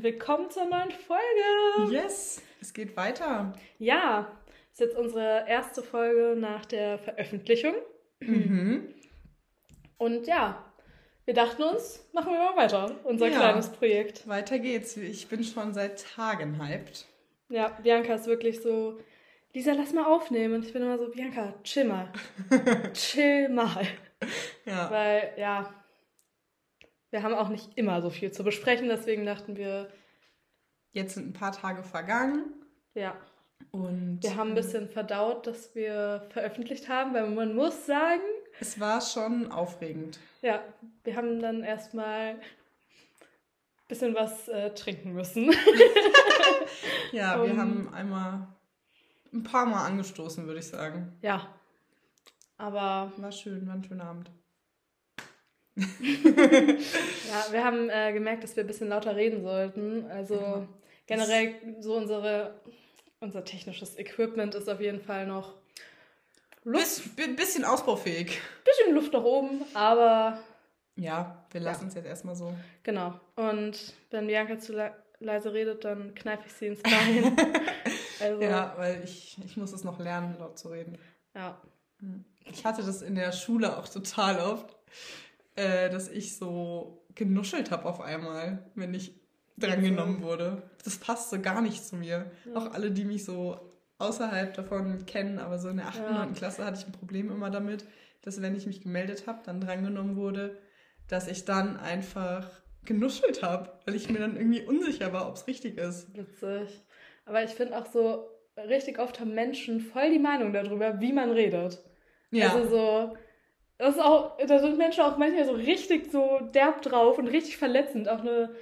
und willkommen zur neuen Folge. Yes, es geht weiter. Ja, ist jetzt unsere erste Folge nach der Veröffentlichung. Mhm. Und ja, wir dachten uns, machen wir mal weiter, unser Ja. kleines Projekt. Weiter geht's. Ich bin schon seit Tagen hyped. Ja, Bianca ist wirklich so, Lisa, lass mal aufnehmen. Und ich bin immer so, Bianca, chill mal. chill mal. Ja. Weil, ja, wir haben auch nicht immer so viel zu besprechen, deswegen dachten wir, Jetzt sind ein paar Tage vergangen ja, und wir haben ein bisschen verdaut, dass wir veröffentlicht haben, weil man muss sagen, es war schon aufregend. ja, wir haben dann erstmal ein bisschen was äh, trinken müssen. Ja, wir Um, haben einmal ein paar Mal angestoßen, würde ich sagen. ja, aber War schön, war ein schöner Abend. Ja, wir haben äh, gemerkt, dass wir ein bisschen lauter reden sollten. Also Ja. generell so unsere, unser technisches Equipment ist auf jeden Fall noch Luft, Biss, bi- bisschen ausbaufähig. bisschen Luft nach oben, aber Ja, wir lassen es jetzt erstmal so. Genau. Und wenn Bianca zu le leise redet, dann kneife ich sie ins Bein. also, ja. Ja, weil ich, ich muss es noch lernen, laut zu reden. Ich hatte das in der Schule auch total oft, äh, dass ich so genuschelt habe auf einmal, wenn ich drangenommen wurde. Das passte gar nicht zu mir. Ja. Auch alle, die mich so außerhalb davon kennen, aber so in der 8. und Ja. 9. Klasse hatte ich ein Problem immer damit, dass wenn ich mich gemeldet habe, dann drangenommen wurde, dass ich dann einfach genuschelt habe, weil ich mir dann irgendwie unsicher war, ob es richtig ist. Witzig. Aber ich finde auch so, richtig oft haben Menschen voll die Meinung darüber, wie man redet. Ja, Also so, das ist auch, da sind Menschen auch manchmal so richtig so derb drauf und richtig verletzend. Auch eine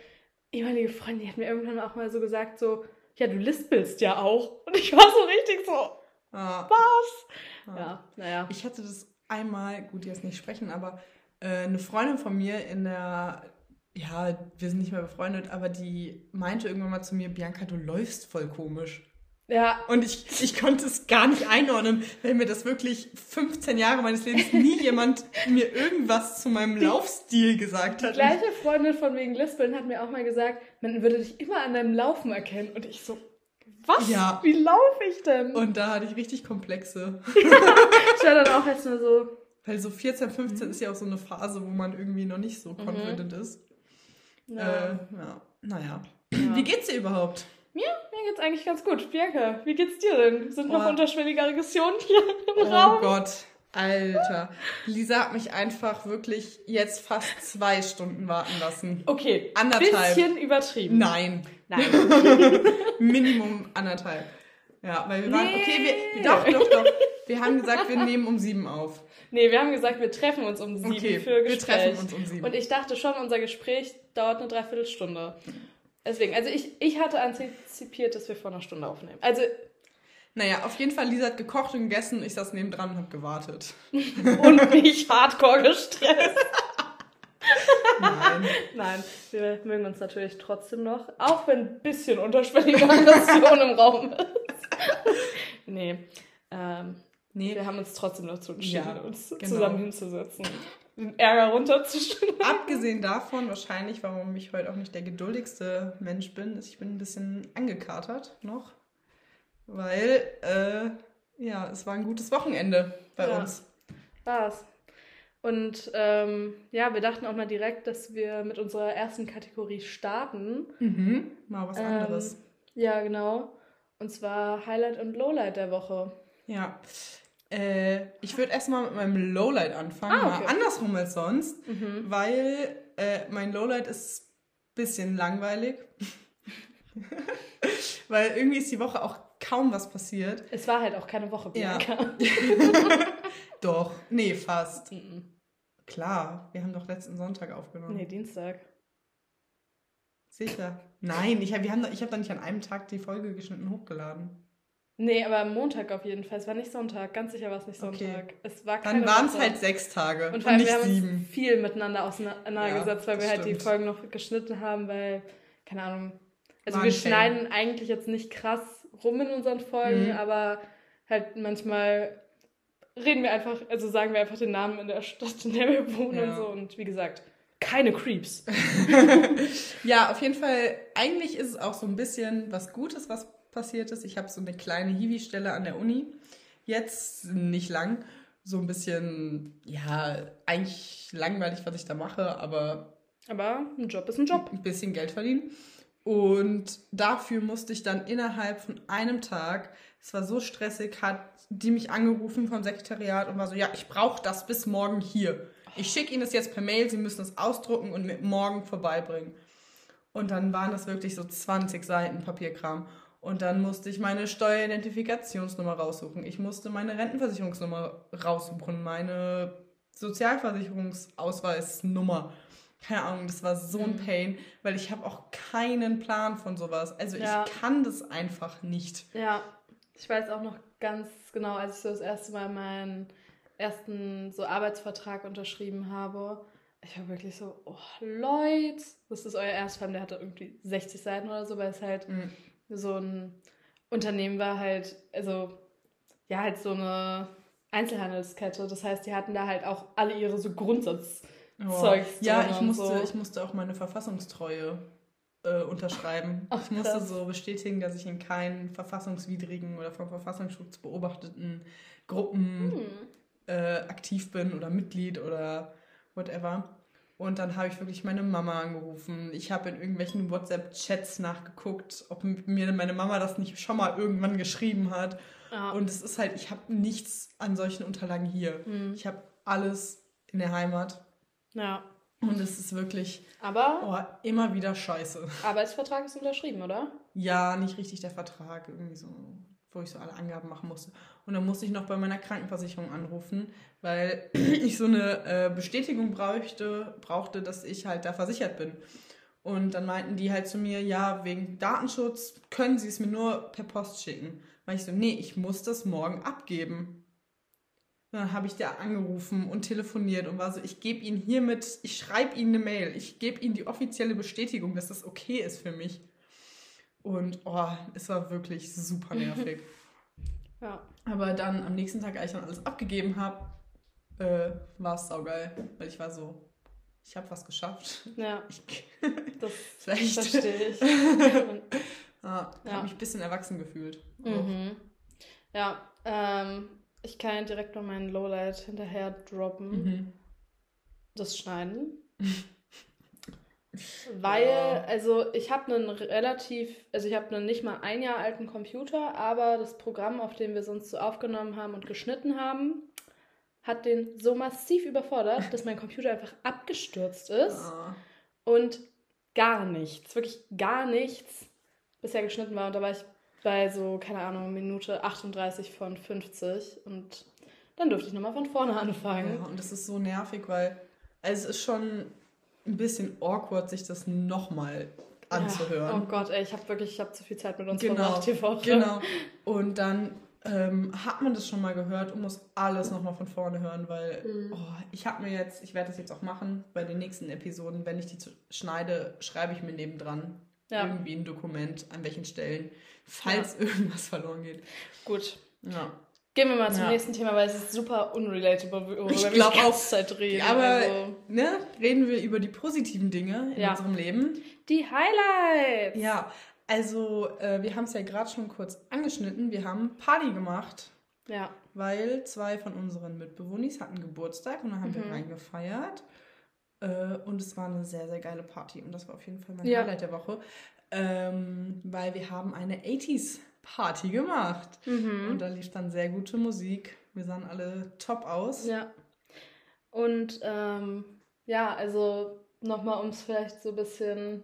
ehemalige Freundin, die hat mir irgendwann auch mal so gesagt, so, ja, du lispelst ja auch. Und ich war so richtig so, ah, was? ah. Ja, naja. Ich hatte das einmal, gut, jetzt nicht sprechen, aber äh, eine Freundin von mir in der, ja, wir sind nicht mehr befreundet, aber die meinte irgendwann mal zu mir, Bianca, du läufst voll komisch. Ja, Und ich, ich konnte es gar nicht einordnen, weil mir das wirklich 15 Jahre meines Lebens nie jemand mir irgendwas zu meinem Laufstil gesagt Die hat. gleiche Freundin von wegen Lispeln hat mir auch mal gesagt, man würde dich immer an deinem Laufen erkennen. Und ich so, was? Ja. Wie laufe ich denn? Und da hatte ich richtig Komplexe. ich war dann auch erstmal so, Weil so 14, 15 Mhm. ist ja auch so eine Phase, wo man irgendwie noch nicht so confident ist. ja. Äh, ja, naja. Ja. Wie geht's dir überhaupt? Mir geht's eigentlich ganz gut. Bianca, wie geht's dir denn? Sind noch Oh. unterschwellige Aggressionen hier im Oh Raum? Gott, Alter. Lisa hat mich einfach wirklich jetzt fast zwei Stunden warten lassen. Okay, Anderthalb. bisschen übertrieben. Nein, Nein. Minimum anderthalb. Ja, weil wir waren, Nee. okay, wir, doch, doch, doch. Wir haben gesagt, wir nehmen um sieben auf. Nee, wir haben gesagt, wir treffen uns um sieben Okay, für wir Gespräch. treffen uns um sieben. Und ich dachte schon, unser Gespräch dauert eine Dreiviertelstunde. Deswegen, also ich, ich hatte antizipiert, dass wir vor einer Stunde aufnehmen. Also, Naja, auf jeden Fall, Lisa hat gekocht und gegessen. Ich saß nebendran und habe gewartet. und mich hardcore gestresst. Nein. Nein, wir mögen uns natürlich trotzdem noch, auch wenn ein bisschen unterschwellige Aggression im Raum ist. nee, ähm, Nee, wir haben uns trotzdem dazu entschieden, Ja, uns genau. zusammen hinzusetzen, den Ärger runterzustellen. abgesehen davon, wahrscheinlich, warum ich heute auch nicht der geduldigste Mensch bin, ist, ich bin ein bisschen angekatert noch. Weil, äh, ja, es war ein gutes Wochenende bei Ja. uns. War's. Und ähm, ja, wir dachten auch mal direkt, dass wir mit unserer ersten Kategorie starten. Mhm. Mal was Ähm, anderes. Ja, genau. Und zwar Highlight und Lowlight der Woche. Ja. Äh, ich würde erstmal mit meinem Lowlight anfangen, Ah, okay. mal andersrum als sonst, Mhm. weil äh, mein Lowlight ist ein bisschen langweilig. weil irgendwie ist die Woche auch kaum was passiert. Es war halt auch keine Woche, Ja. Bianca. Doch, nee, fast. Mhm. Klar, wir haben doch letzten Sonntag aufgenommen. nee, Dienstag. Sicher. Nein, ich habe wir haben doch- ich hab doch nicht an einem Tag die Folge geschnitten hochgeladen. Nee, aber Montag auf jeden Fall. Es war nicht Sonntag. Ganz sicher war es nicht Okay. Sonntag. Es war Dann keine waren es halt sechs Tage Und und, vor allem, nicht wir haben sieben. uns viel miteinander auseinandergesetzt, Ja, weil wir halt die. Folgen noch geschnitten haben, weil, keine Ahnung. Also wir schneiden eigentlich jetzt nicht krass rum in unseren Folgen, Mhm. aber halt manchmal reden wir einfach, also sagen wir einfach den Namen in der Stadt, in der wir wohnen Ja. und so. Und wie gesagt, keine Creeps. ja, auf jeden Fall, eigentlich ist es auch so ein bisschen was Gutes, was passiert ist. Ich habe so eine kleine Hiwi-Stelle an der Uni. Jetzt nicht lang. So ein bisschen, ja, eigentlich langweilig, was ich da mache, aber. Aber ein Job ist ein Job. Ein bisschen Geld verdienen. Und dafür musste ich dann innerhalb von einem Tag, es war so stressig, hat die mich angerufen vom Sekretariat und war so, ja, ich brauche das bis morgen hier. Ich schicke Ihnen das jetzt per Mail, Sie müssen es ausdrucken und mit morgen vorbeibringen. Und dann waren das wirklich so 20 Seiten Papierkram. Und dann musste ich meine Steueridentifikationsnummer raussuchen. Ich musste meine Rentenversicherungsnummer raussuchen, meine Sozialversicherungsausweisnummer. Keine Ahnung, das war so ein mhm. Pain, weil ich habe auch keinen Plan von sowas. Also ja. ich kann das einfach nicht. Ja, ich weiß auch noch ganz genau, als ich so das erste Mal meinen ersten so Arbeitsvertrag unterschrieben habe. Ich war wirklich so, oh Leute, das ist euer Erstfilm, der hatte irgendwie 60 Seiten oder so, weil es halt mhm so ein Unternehmen war halt, also ja, halt so eine Einzelhandelskette. Das heißt, die hatten da halt auch alle ihre so Grundsatzzeugs. Oh. Ja, ich musste, so. ich musste auch meine Verfassungstreue äh, unterschreiben. Ach, ich musste so bestätigen, dass ich in keinen verfassungswidrigen oder vom Verfassungsschutz beobachteten Gruppen hm. äh, aktiv bin oder Mitglied oder whatever. Und dann habe ich wirklich meine Mama angerufen. Ich habe in irgendwelchen WhatsApp-Chats nachgeguckt, ob mir meine Mama das nicht schon mal irgendwann geschrieben hat. Ja. Und es ist halt, ich habe nichts an solchen Unterlagen hier. Mhm. Ich habe alles in der Heimat. Ja. Und es ist wirklich Aber oh, immer wieder scheiße. Arbeitsvertrag ist unterschrieben, oder? Ja, nicht richtig der Vertrag. Irgendwie so wo ich so alle Angaben machen musste. Und dann musste ich noch bei meiner Krankenversicherung anrufen, weil ich so eine äh, Bestätigung brauchte, brauchte, dass ich halt da versichert bin. Und dann meinten die halt zu mir, ja, wegen Datenschutz können sie es mir nur per Post schicken. Weil ich so, nee, ich muss das morgen abgeben. Und dann habe ich da angerufen und telefoniert und war so, ich gebe Ihnen hiermit, ich schreibe Ihnen eine Mail, ich gebe Ihnen die offizielle Bestätigung, dass das okay ist für mich. Und oh, es war wirklich super nervig. ja. Aber dann am nächsten Tag, als ich dann alles abgegeben habe, äh, war es saugeil, weil ich war so, ich habe was geschafft. Ja. Ich, das vielleicht. verstehe ich. ja, ja. habe mich ein bisschen erwachsen gefühlt. Mhm. Ja, ähm, ich kann direkt noch meinen Lowlight hinterher droppen. Mhm. Das Schneiden. Weil, ja. also ich habe einen relativ, also ich habe einen nicht mal ein Jahr alten Computer, aber das Programm, auf dem wir sonst so aufgenommen haben und geschnitten haben, hat den so massiv überfordert, dass mein Computer einfach abgestürzt ist ja. und gar nichts, wirklich gar nichts bisher geschnitten war. Und da war ich bei so, keine Ahnung, Minute 38 von 50 und dann durfte ich nochmal von vorne anfangen. Ja, und das ist so nervig, weil also es ist schon ein bisschen awkward, sich das nochmal anzuhören. Ja, oh Gott, ey, ich habe wirklich, ich habe zu viel Zeit mit uns genau, verbracht die Woche. Genau. Und dann ähm, hat man das schon mal gehört und muss alles nochmal von vorne hören, weil mhm. oh, ich habe mir jetzt, ich werde das jetzt auch machen bei den nächsten Episoden, wenn ich die schneide, schreibe ich mir nebendran ja. irgendwie ein Dokument, an welchen Stellen, falls ja. irgendwas verloren geht. Gut. Ja. Gehen wir mal zum ja. nächsten Thema, weil es ist super unrelatable, worüber ich wir die ganze Zeit reden. Aber also. ne, reden wir über die positiven Dinge in ja. unserem Leben. Die Highlights! Ja, also äh, wir haben es ja gerade schon kurz angeschnitten. Wir haben Party gemacht. Ja. Weil zwei von unseren Mitbewohnern hatten Geburtstag und dann haben mhm. wir reingefeiert. Äh, und es war eine sehr, sehr geile Party. Und das war auf jeden Fall mein ja. Highlight der Woche. Ähm, weil wir haben eine 80s Party gemacht. Mhm. Und da lief dann sehr gute Musik. Wir sahen alle top aus. Ja. Und ähm, ja, also nochmal, um es vielleicht so ein bisschen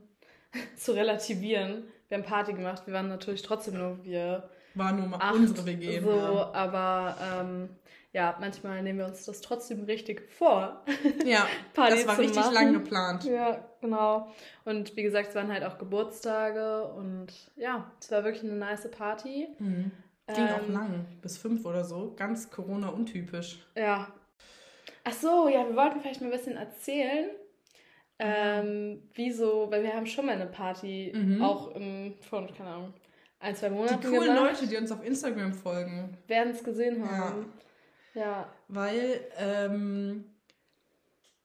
zu relativieren. Wir haben Party gemacht. Wir waren natürlich trotzdem nur wir. War nur mal acht, unsere WG. So, ja. aber ähm, ja, manchmal nehmen wir uns das trotzdem richtig vor. Ja, Party das war richtig machen. lang geplant. Ja, genau. Und wie gesagt, es waren halt auch Geburtstage und ja, es war wirklich eine nice Party. Mhm. Ging ähm, auch lang, bis fünf oder so. Ganz Corona-untypisch. Ja. Ach so, ja, wir wollten vielleicht mal ein bisschen erzählen, ähm, wieso, weil wir haben schon mal eine Party, mhm. auch im, von, keine Ahnung, ein, zwei Monaten Die coolen gemacht. Leute, die uns auf Instagram folgen. Werden es gesehen haben. Ja. Ja. Weil ähm,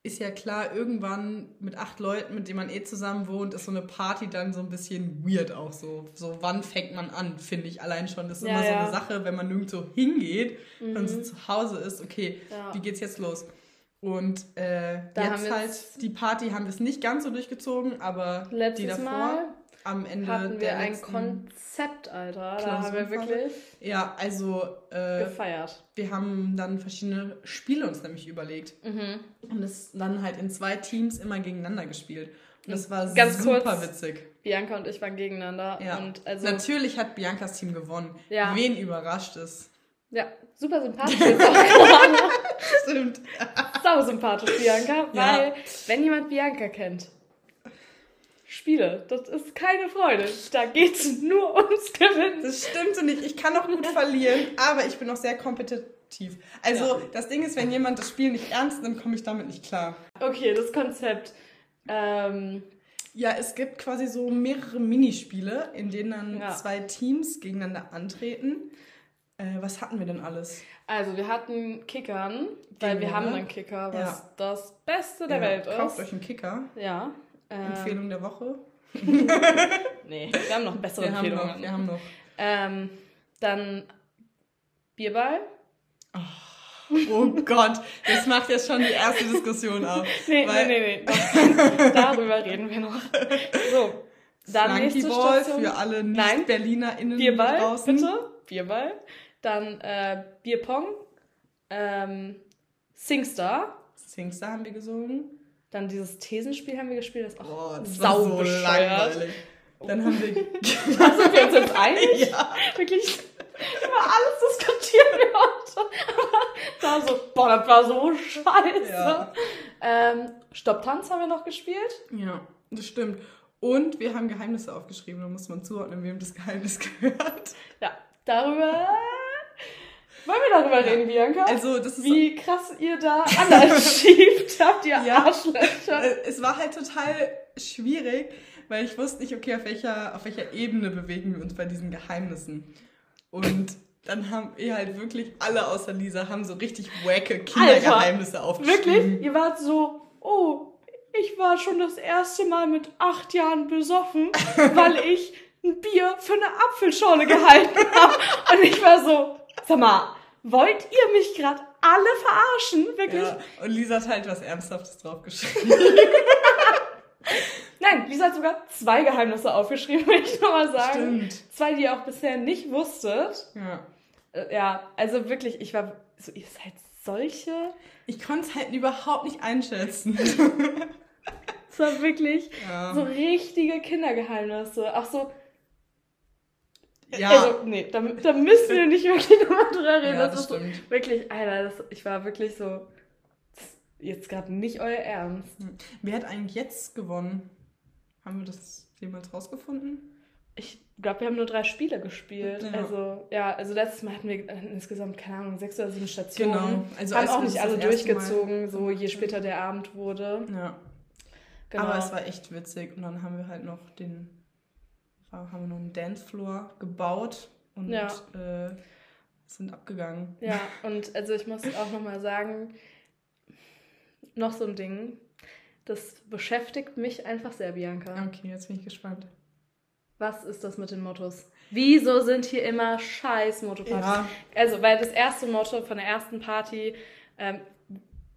ist ja klar, irgendwann mit acht Leuten, mit denen man eh zusammen wohnt, ist so eine Party dann so ein bisschen weird auch so. So, wann fängt man an, finde ich allein schon. Das ist ja, immer so eine Sache, wenn man nirgendwo hingeht mhm. und so zu Hause ist, okay, ja. wie geht's jetzt los? Und äh, jetzt halt, die Party haben wir es nicht ganz so durchgezogen, aber die davor. Mal am Ende hatten wir ein Konzept, Alter. Da haben wir wirklich ja, also äh, gefeiert. Wir haben dann verschiedene Spiele uns nämlich überlegt mhm. und es dann halt in zwei Teams immer gegeneinander gespielt. Und das war Ganz super kurz, witzig. Bianca und ich waren gegeneinander. Ja. Und also, Natürlich hat Biancas Team gewonnen. Ja. Wen überrascht es? Ja, super sympathisch jetzt auch Stimmt. Sau sympathisch, Bianca. Weil, ja. wenn jemand Bianca kennt, Spiele. Das ist keine Freude. Da geht es nur ums Gewinnen. Das stimmt so nicht. Ich kann auch gut verlieren, aber ich bin auch sehr kompetitiv. Also ja. das Ding ist, wenn jemand das Spiel nicht ernst nimmt, komme ich damit nicht klar. Okay, das Konzept. Ähm, ja, es gibt quasi so mehrere Minispiele, in denen dann ja. zwei Teams gegeneinander antreten. Äh, was hatten wir denn alles? Also wir hatten Kickern, weil wir haben einen Kicker, was ja. das Beste der Welt ist. Kauft euch einen Kicker. Ja. Ähm, Empfehlung der Woche? nee, wir haben noch bessere wir Empfehlungen. Haben noch, wir haben noch. Ähm, dann Bierball. Oh, oh Gott, das macht jetzt schon die erste Diskussion auf. nee, weil nee, nee, nee. Darüber reden wir noch. So, dann Flunky nächste Ball Station. für alle Nicht-BerlinerInnen Bierball, draußen. bitte. Bierball. Dann äh, Bierpong. Ähm, Singstar. Singstar haben wir gesungen. Dann dieses Thesenspiel haben wir gespielt, das ist auch Boah, das sau so langweilig. Dann haben wir. da sind wir uns jetzt einig? Ja. Wirklich. Über alles diskutieren wir heute. Aber da so, boah, das war so scheiße. Ja. Ähm, Stopptanz haben wir noch gespielt. Ja, das stimmt. Und wir haben Geheimnisse aufgeschrieben, da muss man zuordnen, wem das Geheimnis gehört. Ja, darüber wollen wir darüber reden, Bianca? Also, das ist Wie krass ihr da anders schiebt, habt ihr ja, Arschlöcher. Äh, es war halt total schwierig, weil ich wusste nicht, okay, auf welcher, auf welcher Ebene bewegen wir uns bei diesen Geheimnissen. Und dann haben ihr halt wirklich alle außer Lisa haben so richtig wacke Kindergeheimnisse aufgeschrieben. Wirklich? Ihr wart so, oh, ich war schon das erste Mal mit acht Jahren besoffen, weil ich ein Bier für eine Apfelschorle gehalten habe. Und ich war so, sag mal, wollt ihr mich gerade alle verarschen? Wirklich? Ja, und Lisa hat halt was Ernsthaftes draufgeschrieben. Nein, Lisa hat sogar zwei Geheimnisse aufgeschrieben, will ich nochmal sagen. Stimmt. Zwei, die ihr auch bisher nicht wusstet. Ja. Äh, ja, also wirklich, ich war so, ihr seid solche. Ich konnte es halt überhaupt nicht einschätzen. Es war wirklich ja. so richtige Kindergeheimnisse. Auch so, ja. Also, nee, da, da müssen wir nicht wirklich nochmal drüber reden. Ja, das, das ist stimmt. So, wirklich, Alter, das, ich war wirklich so, jetzt gerade nicht euer Ernst. Hm. Wer hat eigentlich jetzt gewonnen? Haben wir das jemals rausgefunden? Ich glaube, wir haben nur drei Spiele gespielt. Ja. Also, ja, also letztes Mal hatten wir insgesamt, keine Ahnung, sechs oder sieben Stationen. Genau. Also haben auch nicht alle durchgezogen, Mal. so je später der Abend wurde. Ja. Genau. Aber es war echt witzig. Und dann haben wir halt noch den haben wir noch einen Dancefloor gebaut und ja. äh, sind abgegangen. Ja, und also ich muss auch nochmal sagen, noch so ein Ding, das beschäftigt mich einfach sehr, Bianca. Okay, jetzt bin ich gespannt. Was ist das mit den Mottos? Wieso sind hier immer scheiß Motto-Partys? Ja. Also, weil das erste Motto von der ersten Party, ähm,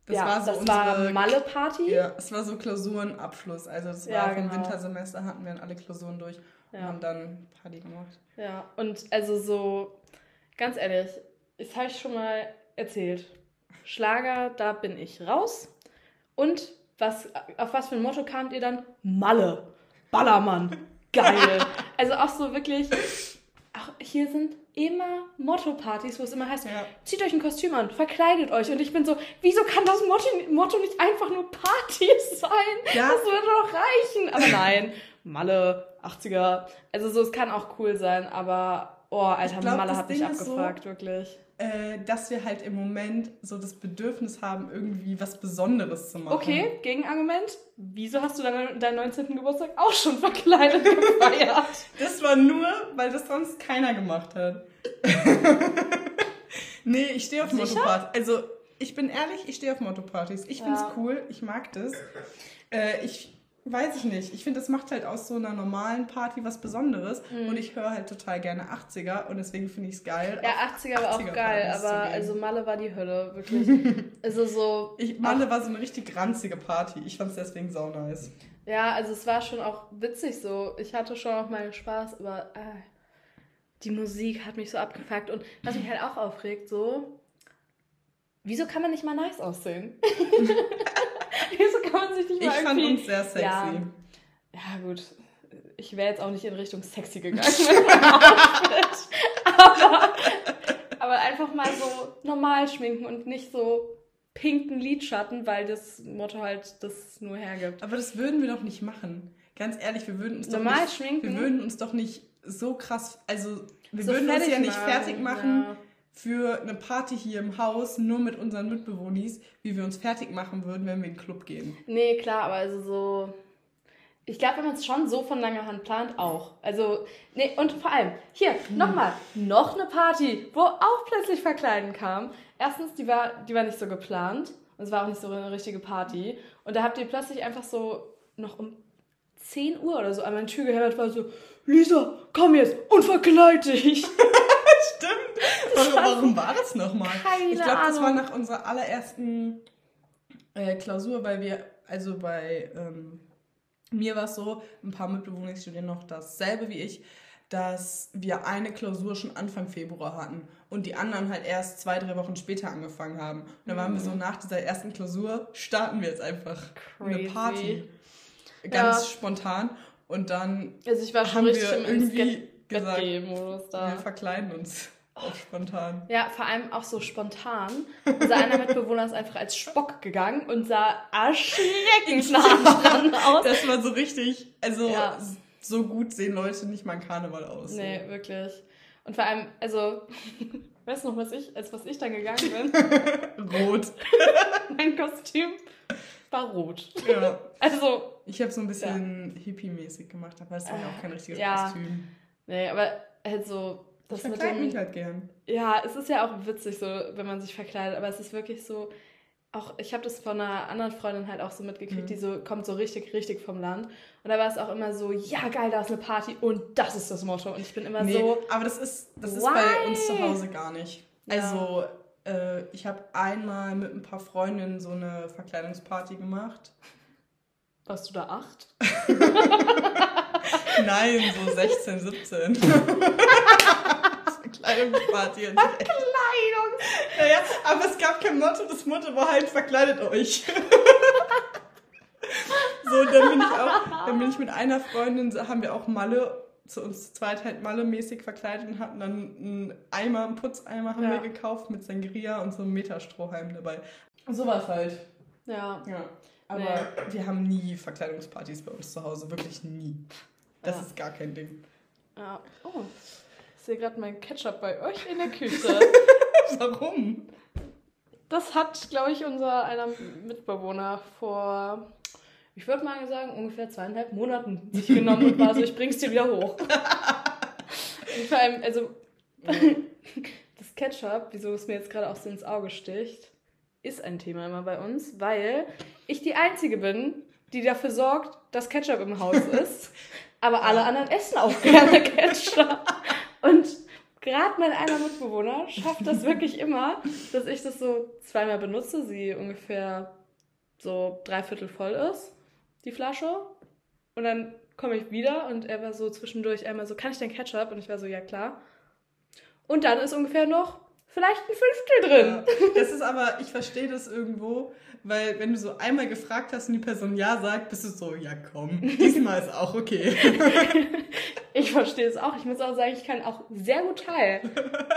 das ja, war so das unsere, war Malle-Party. Ja, es war so Klausurenabschluss. Also, das war ja, vom genau. Wintersemester hatten wir alle Klausuren durch ja. und haben dann Party gemacht. Ja, und also so, ganz ehrlich, das habe ich schon mal erzählt. Schlager, da bin ich raus. Und was, auf was für ein Motto kamt ihr dann? Malle. Ballermann. Geil. also auch so wirklich, auch hier sind immer Motto-Partys, wo es immer heißt, ja. zieht euch ein Kostüm an, verkleidet euch. Und ich bin so, wieso kann das Motto, Motto nicht einfach nur Party sein? Ja. Das würde doch reichen. Aber nein, Malle, 80er. Also so, es kann auch cool sein, aber oh, Alter, glaub, Malle hat mich abgefragt, so, wirklich. Äh, dass wir halt im Moment so das Bedürfnis haben, irgendwie was Besonderes zu machen. Okay, Gegenargument. Wieso hast du deinen, deinen 19. Geburtstag auch schon verkleidet gefeiert? das war nur, weil das sonst keiner gemacht hat. nee, ich stehe auf Motorrad. Also ich bin ehrlich, ich stehe auf Motto-Partys. Ich finde es cool, ich mag das. Äh, ich weiß ich nicht. Ich finde, das macht halt aus so einer normalen Party was Besonderes. Mhm. Und ich höre halt total gerne 80er und deswegen finde ich es geil. Ja, 80er war 80er auch geil, aber also Malle war die Hölle, wirklich. also so. Ich, Malle war so eine richtig ranzige Party. Ich fand es deswegen sau nice. Ja, also es war schon auch witzig so. Ich hatte schon auch meinen Spaß, aber äh, die Musik hat mich so abgefuckt. Und was mich halt auch aufregt, so. Wieso kann man nicht mal nice aussehen? Wieso kann man sich nicht mal Ich fand uns sehr sexy. Ja, ja gut. Ich wäre jetzt auch nicht in Richtung sexy gegangen aber, aber einfach mal so normal schminken und nicht so pinken Lidschatten, weil das Motto halt das nur hergibt. Aber das würden wir doch nicht machen. Ganz ehrlich, wir würden uns normal doch nicht, schminken. Wir würden uns doch nicht so krass, also wir so würden uns ja nicht fertig machen. Ja für eine Party hier im Haus nur mit unseren Mitbewohnern, wie wir uns fertig machen würden, wenn wir in den Club gehen. Nee, klar, aber also so. Ich glaube, wenn man es schon so von langer Hand plant, auch. Also, nee, und vor allem, hier, hm. nochmal, noch eine Party, wo auch plötzlich Verkleiden kam. Erstens, die war, die war nicht so geplant. Und es war auch nicht so eine richtige Party. Und da habt ihr plötzlich einfach so noch um 10 Uhr oder so an meine Tür gehört, war so, Lisa, komm jetzt und verkleid dich. Stimmt. Warum, warum, war das nochmal? Keine ich glaube, das war nach unserer allerersten äh, Klausur, weil wir, also bei ähm, mir war es so, ein paar Mitbewohner studieren noch dasselbe wie ich, dass wir eine Klausur schon Anfang Februar hatten und die anderen halt erst zwei, drei Wochen später angefangen haben. Und dann waren wir so, mhm. nach dieser ersten Klausur starten wir jetzt einfach Crazy. eine Party. Ganz ja. spontan. Und dann also ich war schon haben wir irgendwie gesagt, da. wir verkleiden uns. Auch spontan. Ja, vor allem auch so spontan. Unser einer Mitbewohner ist einfach als Spock gegangen und sah erschreckend nah dran aus. Das war so richtig, also ja. so gut sehen Leute nicht mal ein Karneval aus. Nee, so. wirklich. Und vor allem, also, weißt du noch, was ich, als was ich dann gegangen bin? rot. mein Kostüm war rot. Ja. Also. Ich habe so ein bisschen ja. hippie-mäßig gemacht, aber es war ja auch kein richtiges ja. Kostüm. Nee, aber halt so. Das ich dem, mich halt gern. Ja, es ist ja auch witzig so, wenn man sich verkleidet, aber es ist wirklich so. Auch ich habe das von einer anderen Freundin halt auch so mitgekriegt, mhm. die so kommt so richtig, richtig vom Land. Und da war es auch immer so, ja geil, da ist eine Party und das ist das Motto. Und ich bin immer nee, so. Aber das ist, das ist bei uns zu Hause gar nicht. Ja. Also äh, ich habe einmal mit ein paar Freundinnen so eine Verkleidungsparty gemacht. Warst du da acht? Nein, so 16, 17. Verkleidungsparty. Verkleidung! Naja, aber es gab kein Motto, das Motto war halt, verkleidet euch. so, dann bin ich auch, dann bin ich mit einer Freundin, haben wir auch Malle, zu uns zweit halt Malle-mäßig verkleidet und hatten dann einen Eimer, einen Putzeimer haben ja. wir gekauft mit Sangria und so einem Meterstrohhalm dabei. So war es halt. Ja. Ja. Aber nee. wir haben nie Verkleidungspartys bei uns zu Hause, wirklich nie. Das ja. ist gar kein Ding. Ja. Oh, ich sehe gerade meinen Ketchup bei euch in der Küche. Warum? Das hat, glaube ich, unser einer Mitbewohner vor, ich würde mal sagen, ungefähr zweieinhalb Monaten sich genommen und war so, ich bring's dir wieder hoch. und vor allem, also, das Ketchup, wieso es mir jetzt gerade auch so ins Auge sticht, ist ein Thema immer bei uns, weil ich die Einzige bin, die dafür sorgt, dass Ketchup im Haus ist. Aber alle anderen essen auch gerne Ketchup. Und gerade mein einer Mitbewohner schafft das wirklich immer, dass ich das so zweimal benutze, sie ungefähr so dreiviertel voll ist, die Flasche. Und dann komme ich wieder und er war so zwischendurch einmal so, kann ich denn Ketchup? Und ich war so, ja klar. Und dann ist ungefähr noch vielleicht ein Fünftel drin. Ja, das ist aber, ich verstehe das irgendwo, weil wenn du so einmal gefragt hast und die Person ja sagt, bist du so, ja komm, diesmal ist auch okay. ich verstehe es auch. Ich muss auch sagen, ich kann auch sehr gut teilen.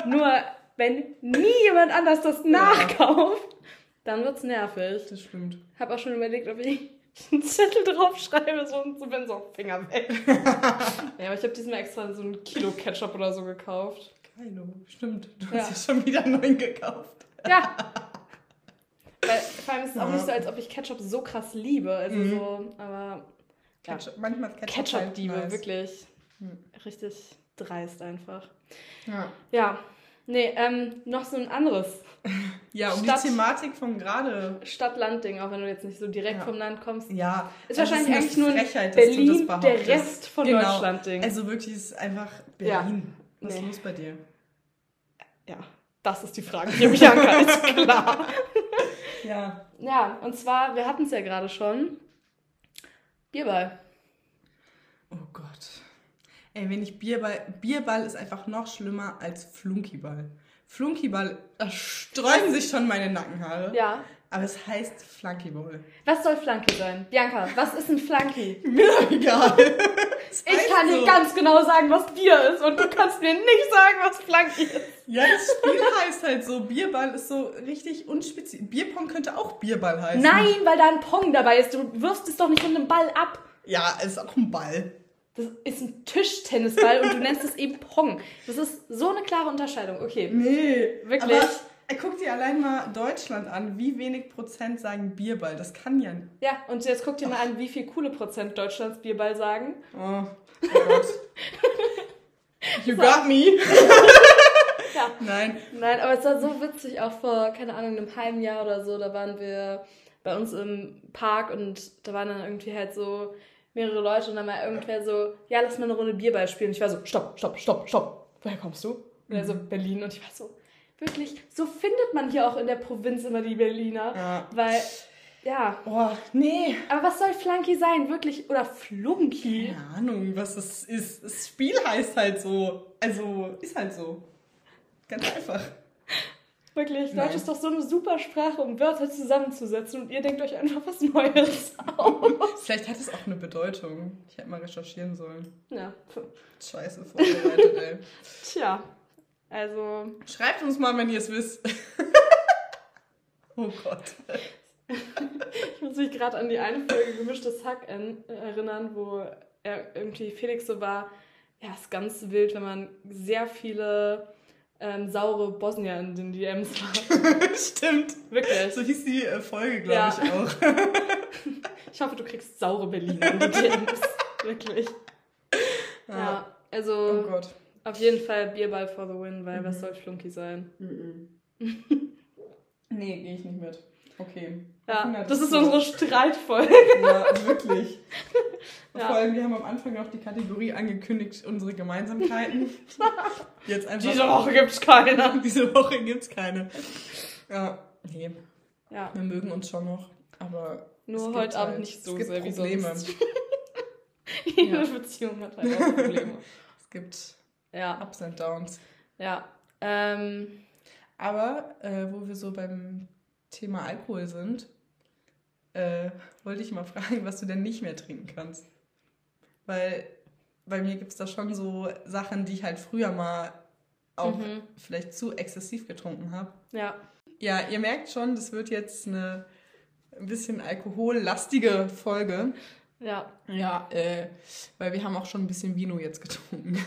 Nur wenn nie jemand anders das nachkauft, dann wird es nervig. Das stimmt. Hab auch schon überlegt, ob ich einen Zettel draufschreibe so, und so bin so Finger weg. ja, aber ich habe diesmal extra so ein Kilo Ketchup oder so gekauft. Kilo, stimmt. Du ja. hast ja schon wieder neun gekauft. Ja. Weil, vor allem ist es auch nicht so, als ob ich Ketchup so krass liebe. Also mhm. so, aber. Ketchup, manchmal Ketchup. Ketchup-Liebe, halt nice. wirklich. Mhm. Richtig dreist einfach. Ja. Ja. Nee, ähm, noch so ein anderes. Ja, um Stadt, die Thematik von gerade. Stadt-Land-Ding, auch wenn du jetzt nicht so direkt ja. vom Land kommst. Ja. Ist wahrscheinlich ist eigentlich nur Frechheit, Berlin, der Rest von genau. Deutschland-Ding. Also wirklich ist einfach Berlin. Ja. Was nee. ist los bei dir? Ja, das ist die Frage hier, Bianca, ist klar. ja. Ja, und zwar, wir hatten es ja gerade schon. Bierball. Oh Gott. Ey, wenn ich Bierball. Bierball ist einfach noch schlimmer als Flunkyball. Flunkyball, da sträuben sich schon meine Nackenhaare. Ja. Aber es heißt Flunkyball. Was soll Flunky sein? Bianca, was ist ein Flunky? Mir doch egal. ich kann so. dir ganz genau sagen, was Bier ist und du kannst mir nicht sagen, was Flunky ist. Ja, das Spiel heißt halt so. Bierball ist so richtig unspezifisch. Bierpong könnte auch Bierball heißen. Nein, weil da ein Pong dabei ist. Du wirfst es doch nicht mit einem Ball ab. Ja, es ist auch ein Ball. Das ist ein Tischtennisball und du nennst es eben Pong. Das ist so eine klare Unterscheidung. Okay. Nee. Wirklich. Aber guck dir allein mal Deutschland an. Wie wenig Prozent sagen Bierball? Das kann ja nicht. Ja, und jetzt guck dir mal an, wie viel coole Prozent Deutschlands Bierball sagen. Oh, oh Gott. you got me. ja. Nein. Nein, aber es war so witzig, auch vor, keine Ahnung, einem halben Jahr oder so, da waren wir bei uns im Park und da waren dann irgendwie halt so mehrere Leute und dann mal irgendwer so, ja, lass mal eine Runde Bierball spielen. Und ich war so, stopp, stopp, stopp, stopp. Woher kommst du? Und er so, mhm. Berlin. Und ich war so, wirklich, so findet man hier auch in der Provinz immer die Berliner. Ja. Weil, ja. Oh, nee. Aber was soll Flunky sein? Wirklich? Oder Flunky? Keine Ahnung, was das ist. Das Spiel heißt halt so. Also, ist halt so. Ganz einfach. Wirklich, Nein. Deutsch ist doch so eine super Sprache, um Wörter zusammenzusetzen und ihr denkt euch einfach was Neues aus. Vielleicht hat es auch eine Bedeutung. Ich hätte mal recherchieren sollen. Ja. Scheiße vorbereitet, ey. Tja, also. Schreibt uns mal, wenn ihr es wisst. oh Gott. ich muss mich gerade an die eine Folge Gemischtes Hack erinnern, wo er irgendwie Felix so war. Ja, ist ganz wild, wenn man sehr viele ähm, saure Bosnier in den DMs war. Stimmt. Wirklich. So hieß die äh, Folge, glaube ja. ich, auch. ich hoffe, du kriegst saure Berliner in die DMs. Wirklich. Ja, ja also oh Gott. Auf jeden Fall Bierball for the win, weil mhm. was soll Flunky sein? Mhm. nee, gehe ich nicht mit. Okay. Ja, das ist unsere Streitfolge. Ja, wirklich. Ja. Vor allem, wir haben am Anfang noch die Kategorie angekündigt, unsere Gemeinsamkeiten. Jetzt einfach. Diese Woche gibt's keine. Diese Woche gibt's keine. Ja, nee. Ja. Wir mögen uns schon noch, aber. Nur heute Abend halt, nicht so sehr wie sonst. Jede ja. Beziehung hat halt auch Probleme. es gibt ja. Ups and Downs. Ja. Ähm, aber äh, wo wir so beim Thema Alkohol sind, äh, wollte ich mal fragen, was du denn nicht mehr trinken kannst. Weil bei mir gibt es da schon so Sachen, die ich halt früher mal auch mhm. vielleicht zu exzessiv getrunken habe. Ja. Ja, ihr merkt schon, das wird jetzt eine ein bisschen alkohollastige Folge. Ja. Ja, äh, weil wir haben auch schon ein bisschen Vino jetzt getrunken.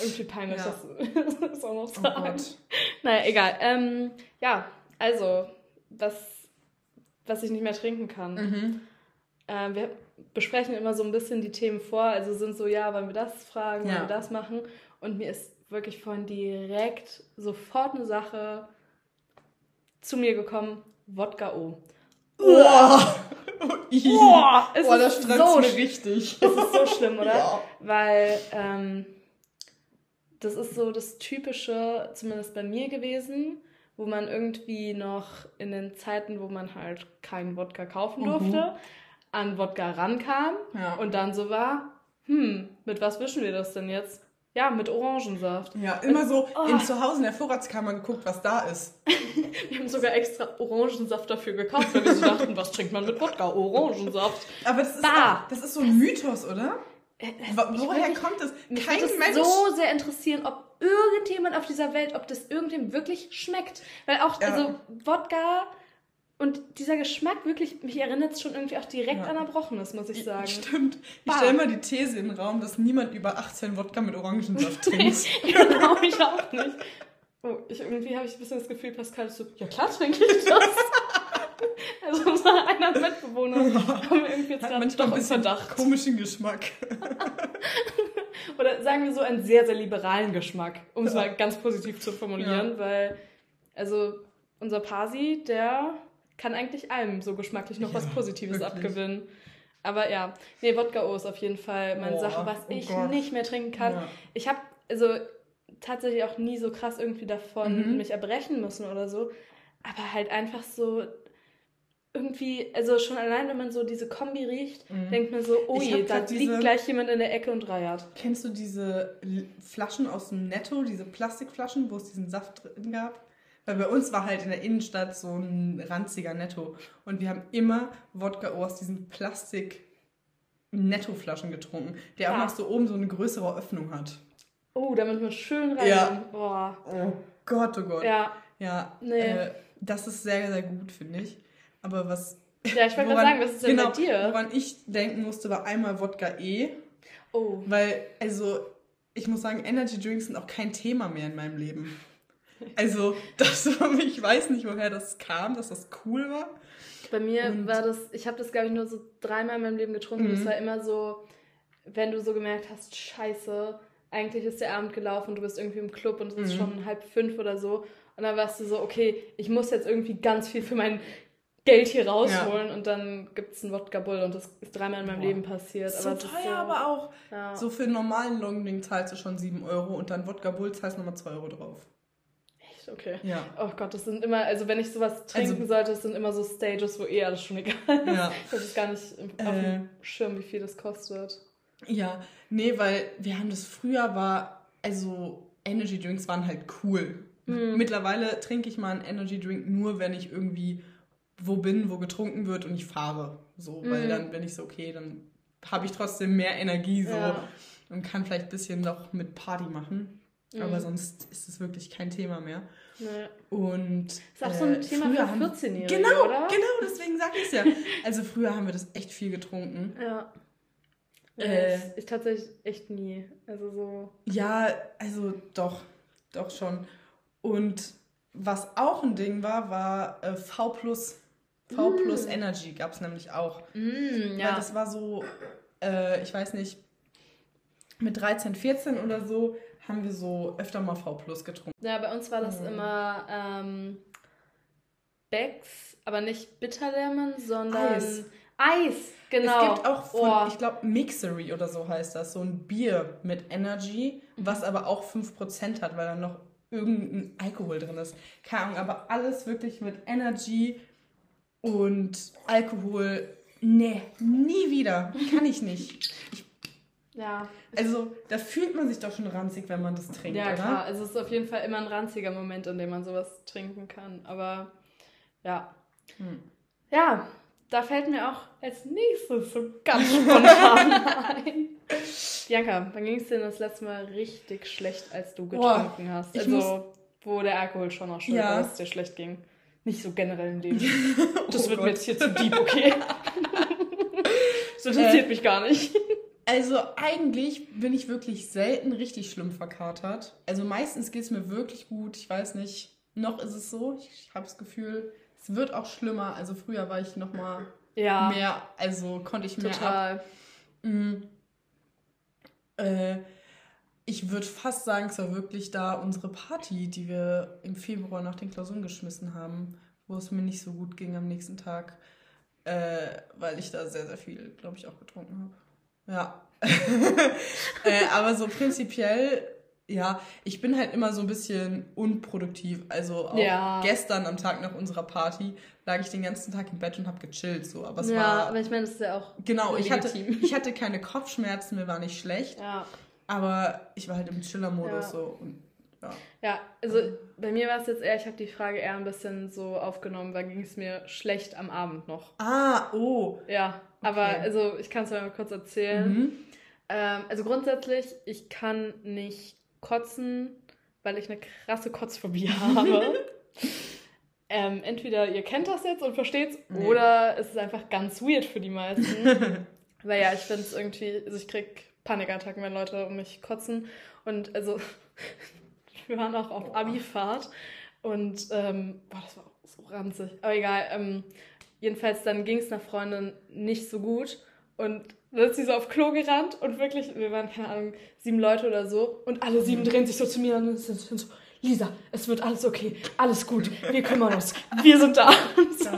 Irgendwie peinlich, ja. das, das auch noch sagen. Oh Gott. Naja, egal. Ähm, ja, also, was, was ich nicht mehr trinken kann. Mhm. Äh, wir besprechen immer so ein bisschen die Themen vor. Also sind so, ja, wollen wir das fragen, ja. wollen wir das machen? Und mir ist wirklich vorhin direkt sofort eine Sache zu mir gekommen. Wodka O. Boah! Boah, es Boah, das ist so richtig. Es ist so schlimm, oder? Ja. Weil ähm, das ist so das Typische, zumindest bei mir gewesen, wo man irgendwie noch in den Zeiten, wo man halt keinen Wodka kaufen mhm. durfte, mhm. an Wodka rankam ja. und dann so war, hm, mit was wischen wir das denn jetzt? Ja, mit Orangensaft. Ja, immer und, so oh. in zu Hause in der Vorratskammer geguckt, was da ist. wir haben sogar extra Orangensaft dafür gekauft, weil wir so dachten, was trinkt man mit Wodka? Orangensaft. Aber das ist, auch, das ist so ein Mythos, oder? Äh, woher kommt das? Kein mich Mensch. so sehr interessieren, ob irgendjemand auf dieser Welt, ob das irgendjemand wirklich schmeckt. Weil auch, ja. also Wodka und dieser Geschmack wirklich, mich erinnert es schon irgendwie auch direkt ja. an Erbrochenes, muss ich sagen. Stimmt. Ich stelle mal die These in den Raum, dass niemand über 18 Wodka mit Orangensaft trinkt. genau, ich auch nicht. Oh, ich, irgendwie habe ich ein bisschen das Gefühl, Pascal ist so, ja klar trinke ich das. Also unser einer Mitbewohner haben irgendwie jetzt gerade doch ein bisschen Verdacht. komischen Geschmack. Oder sagen wir so einen sehr, sehr liberalen Geschmack, um es mal ganz positiv zu formulieren, ja. weil, also unser Pasi, der kann eigentlich allem so geschmacklich noch ja, was Positives wirklich. abgewinnen. Aber ja, nee, Wodka O ist auf jeden Fall meine oh, Sache, was oh ich Gott. nicht mehr trinken kann. Ja. Ich habe also tatsächlich auch nie so krass irgendwie davon mhm. mich erbrechen müssen oder so. Aber halt einfach so irgendwie, also schon allein, wenn man so diese Kombi riecht, mhm. denkt man so, oh je, da diese, liegt gleich jemand in der Ecke und reiert. Kennst du diese Flaschen aus dem Netto, diese Plastikflaschen, wo es diesen Saft drin gab? Weil bei uns war halt in der Innenstadt so ein ranziger Netto. Und wir haben immer Wodka aus diesen Plastik Netto-Flaschen getrunken, der ja. auch noch so oben so eine größere Öffnung hat. Oh, damit man schön rein. Ja. Oh. oh Gott, oh Gott. Ja. Ja. Nee. Äh, das ist sehr, sehr gut, finde ich. Aber was. Ja, ich wollte gerade sagen, was ist denn genau, bei dir? Woran ich denken musste, war einmal Wodka E. Oh. Weil, also, ich muss sagen, Energy Drinks sind auch kein Thema mehr in meinem Leben. Also, das, ich weiß nicht, woher das kam, dass das cool war. Bei mir und war das, ich habe das, glaube ich, nur so dreimal in meinem Leben getrunken. Es mhm. war immer so, wenn du so gemerkt hast, scheiße, eigentlich ist der Abend gelaufen und du bist irgendwie im Club und es ist mhm. schon halb fünf oder so. Und dann warst du so, okay, ich muss jetzt irgendwie ganz viel für mein Geld hier rausholen ja. und dann gibt es einen Wodka Bull und das ist dreimal in meinem Boah. Leben passiert. So aber teuer, so, aber auch. Ja. So für einen normalen Longdrink zahlst du schon 7 Euro und dann Wodka Bull zahlst du nochmal 2 Euro drauf. Okay. Ja. Oh Gott, das sind immer, also wenn ich sowas trinken also, sollte, das sind immer so Stages, wo eh alles schon egal ist. Ja. Das ist gar nicht auf äh, dem Schirm, wie viel das kostet. Ja, nee, weil wir haben das früher war, also Energy Drinks waren halt cool. Mhm. Mittlerweile trinke ich mal einen Energy Drink nur, wenn ich irgendwie wo bin, wo getrunken wird und ich fahre. So, mhm. weil dann bin ich so, okay, dann habe ich trotzdem mehr Energie so ja. und kann vielleicht ein bisschen noch mit Party machen. Mhm. Aber sonst ist es wirklich kein Thema mehr. Nee. Und ist auch so ein äh, Thema für 14-Jährige, genau, oder? Genau, deswegen sage ich es ja. Also früher haben wir das echt viel getrunken. Ja. Äh, ich tatsächlich echt nie. Also so. Ja, also doch, doch schon. Und was auch ein Ding war, war äh, V plus V mm. plus Energy gab es nämlich auch. Mm, ja. Weil das war so, äh, ich weiß nicht, mit 13, 14 oder so haben wir so öfter mal V plus getrunken. Ja, bei uns war das mhm. immer ähm, Becks, aber nicht Bitterlemon, sondern Eis. Eis, genau. Es gibt auch von, oh. ich glaube, Mixery oder so heißt das, so ein Bier mit Energy, was aber auch 5% hat, weil da noch irgendein Alkohol drin ist. Keine Ahnung, aber alles wirklich mit Energy und Alkohol. Nee, nie wieder. Kann ich nicht. Ja. Also, da fühlt man sich doch schon ranzig, wenn man das trinkt, ja, oder? klar. Also, es ist auf jeden Fall immer ein ranziger Moment, in dem man sowas trinken kann. Aber, ja. Hm. Ja, da fällt mir auch als nächstes so ganz spontan ein. Bianca, wann ging es denn das letzte Mal richtig schlecht, als du getrunken Boah, hast? Also, wo der Alkohol schon auch schuld ja. war, dass es dir schlecht ging. Nicht so generell im Leben. Das oh wird Gott. mir jetzt hier zu deep, okay? das interessiert äh, mich gar nicht. Also eigentlich bin ich wirklich selten richtig schlimm verkatert. Also meistens geht es mir wirklich gut. Ich weiß nicht, noch ist es so. Ich habe das Gefühl, es wird auch schlimmer. Also früher war ich noch mal ja. mehr, also konnte ich mehr Total. ab. Mhm. Äh, ich würde fast sagen, es war wirklich da unsere Party, die wir im Februar nach den Klausuren geschmissen haben, wo es mir nicht so gut ging am nächsten Tag, äh, weil ich da sehr, sehr viel, glaube ich, auch getrunken habe. Ja. äh, aber so prinzipiell, ja, ich bin halt immer so ein bisschen unproduktiv. Also auch ja. gestern am Tag nach unserer Party lag ich den ganzen Tag im Bett und habe gechillt. So. Aber es ja, war, aber ich meine, das ist ja auch. Genau, ich hatte, ich hatte keine Kopfschmerzen, mir war nicht schlecht. Ja. Aber ich war halt im Chiller-Modus ja. so und ja. Ja, also bei mir war es jetzt eher, ich habe die Frage eher ein bisschen so aufgenommen, weil ging es mir schlecht am Abend noch. Ah, oh. Ja, okay. aber also ich kann es mal kurz erzählen. Mhm. Ähm, also grundsätzlich, ich kann nicht kotzen, weil ich eine krasse Kotzphobie habe. ähm, entweder ihr kennt das jetzt und versteht's, nee. oder es ist einfach ganz weird für die meisten. weil ja, ich finde es irgendwie, also ich krieg Panikattacken, wenn Leute um mich kotzen. Und also, wir waren auch auf Abifahrt und ähm, boah, das war so ranzig. Aber egal. Ähm, jedenfalls dann ging es einer Freundin nicht so gut Und dann ist sie so auf Klo gerannt und wirklich, wir waren, keine Ahnung, sieben Leute oder so und alle sieben mhm. drehen sich so zu mir und sind so, Lisa, es wird alles okay, alles gut, wir kümmern uns, wir sind da. so,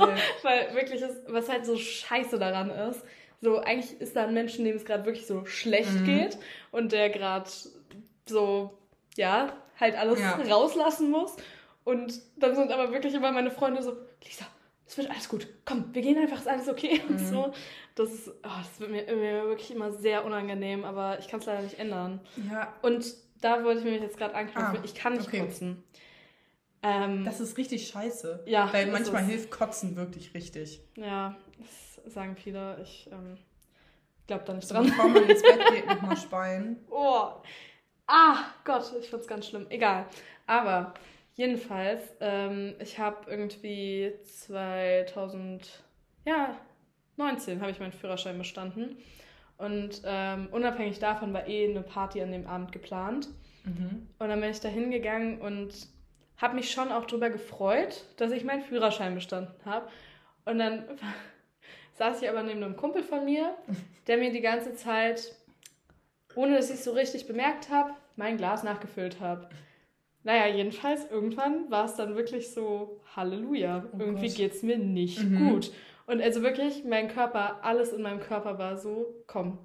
weil wirklich, ist, was halt so scheiße daran ist, so eigentlich ist da ein Mensch, dem es gerade wirklich so schlecht mhm. geht und der gerade so, ja, halt alles ja. rauslassen muss. Und dann sind aber wirklich immer meine Freunde so, Lisa, es wird alles gut, komm, wir gehen einfach, ist alles okay mhm. und so. Das, oh, das wird mir, mir, wirklich immer sehr unangenehm, aber ich kann es leider nicht ändern. Ja. Und da wollte ich mich jetzt gerade anknüpfen, ah, ich kann nicht okay. kotzen. Ähm, das ist richtig scheiße. Ja. Weil manchmal hilft Kotzen wirklich richtig. Ja, das sagen viele. Ich ähm, glaube da nicht dran. Bevor man ins Bett geht, nochmal speien. Oh. Ah, Gott, ich find's ganz schlimm. Egal. Aber jedenfalls, ähm, ich habe irgendwie 2000, ja, 19 habe ich meinen Führerschein bestanden. Und ähm, unabhängig davon war eh eine Party an dem Abend geplant. Mhm. Und dann bin ich da hingegangen und habe mich schon auch darüber gefreut, dass ich meinen Führerschein bestanden habe. Und dann saß ich aber neben einem Kumpel von mir, der mir die ganze Zeit, ohne dass ich es so richtig bemerkt habe, mein Glas nachgefüllt hat. Naja, jedenfalls, irgendwann war es dann wirklich so, Halleluja, oh irgendwie geht es mir nicht mhm. gut. Und also wirklich, mein Körper, alles in meinem Körper war so, komm,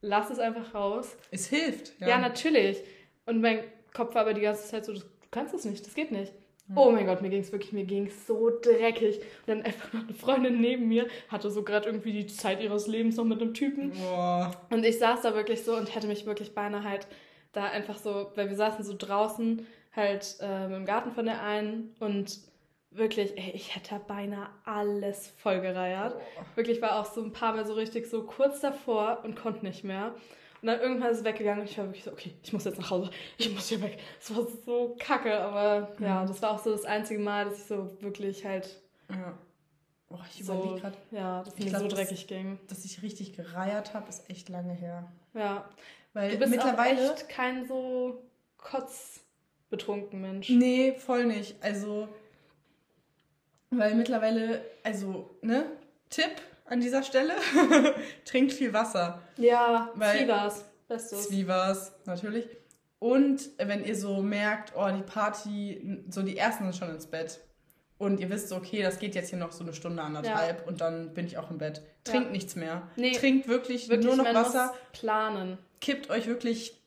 lass es einfach raus. Es hilft, ja. Ja, natürlich. Und mein Kopf war aber die ganze Zeit so, du kannst es nicht, das geht nicht. Oh mein Gott, mir ging es wirklich, mir ging es so dreckig. Und dann einfach noch eine Freundin neben mir hatte so gerade irgendwie die Zeit ihres Lebens noch mit einem Typen. Boah. Und ich saß da wirklich so und hätte mich wirklich beinahe halt da einfach so, weil wir saßen so draußen halt ähm, im Garten von der einen und wirklich, ey, ich hätte beinahe alles vollgereiert. Oh. Wirklich war auch so ein paar Mal so richtig so kurz davor und konnte nicht mehr. Und dann irgendwann ist es weggegangen und ich war wirklich so, okay, ich muss jetzt nach Hause, ich muss hier weg. Es war so kacke, aber mhm. ja, das war auch so das einzige Mal, dass ich so wirklich halt. Ja. Oh, ich so, überlege gerade. Ja, dass mir so dreckig dass, ging. Dass ich richtig gereiert habe, ist echt lange her. Ja. Weil du bist mittlerweile. Auch echt kein so kotzbetrunken Mensch. Nee, voll nicht. Also. Weil mittlerweile, also, ne? Tipp, an dieser Stelle. Trinkt viel Wasser. Ja, Zwiebers. Bestes. Zwiebers, natürlich. Und wenn ihr so merkt, oh, die Party, so die ersten sind schon ins Bett. Und ihr wisst so, okay, das geht jetzt hier noch so eine Stunde, anderthalb ja. und dann bin ich auch im Bett. Trinkt ja. nichts mehr. Nee, Trinkt wirklich, wirklich nur noch Wasser. Planen. Kippt euch wirklich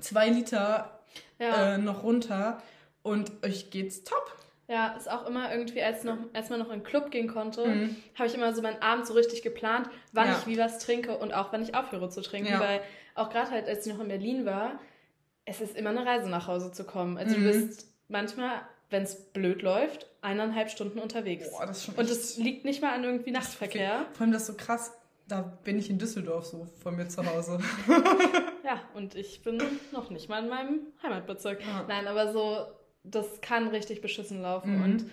zwei Liter ja. äh, noch runter und euch geht's top. Ja, ist auch immer irgendwie, als, noch, als man noch in den Club gehen konnte, mhm. habe ich immer so meinen Abend so richtig geplant, wann ja. ich wie was trinke und auch wann ich aufhöre zu trinken. Ja. Weil auch gerade halt, als ich noch in Berlin war, es ist immer eine Reise nach Hause zu kommen. Also mhm. du bist manchmal, wenn es blöd läuft, eineinhalb Stunden unterwegs. Boah, das ist schon und es liegt nicht mal an irgendwie Nachtverkehr. Vor allem das so krass, da bin ich in Düsseldorf so von mir zu Hause. ja, und ich bin noch nicht mal in meinem Heimatbezirk. Ja. Nein, aber so das kann richtig beschissen laufen. Mhm. Und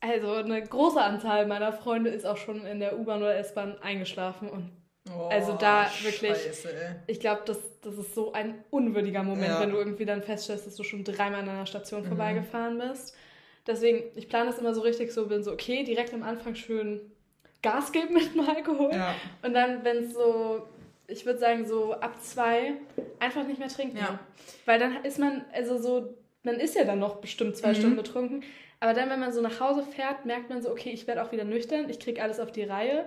also eine große Anzahl meiner Freunde ist auch schon in der U-Bahn oder S-Bahn eingeschlafen und oh, also da wirklich, Scheiße, ich glaube, das, das ist so ein unwürdiger Moment, ja. wenn du irgendwie dann feststellst, dass du schon dreimal an einer Station mhm. vorbeigefahren bist. Deswegen, ich plane das immer so richtig so, bin so, okay, direkt am Anfang schön Gas geben mit dem Alkohol. Ja. Und dann, wenn es so, ich würde sagen, so ab zwei, einfach nicht mehr trinken. Ja. Weil dann ist man, also so man ist ja dann noch bestimmt zwei mhm. Stunden betrunken. Aber dann, wenn man so nach Hause fährt, merkt man so, okay, ich werde auch wieder nüchtern, ich kriege alles auf die Reihe.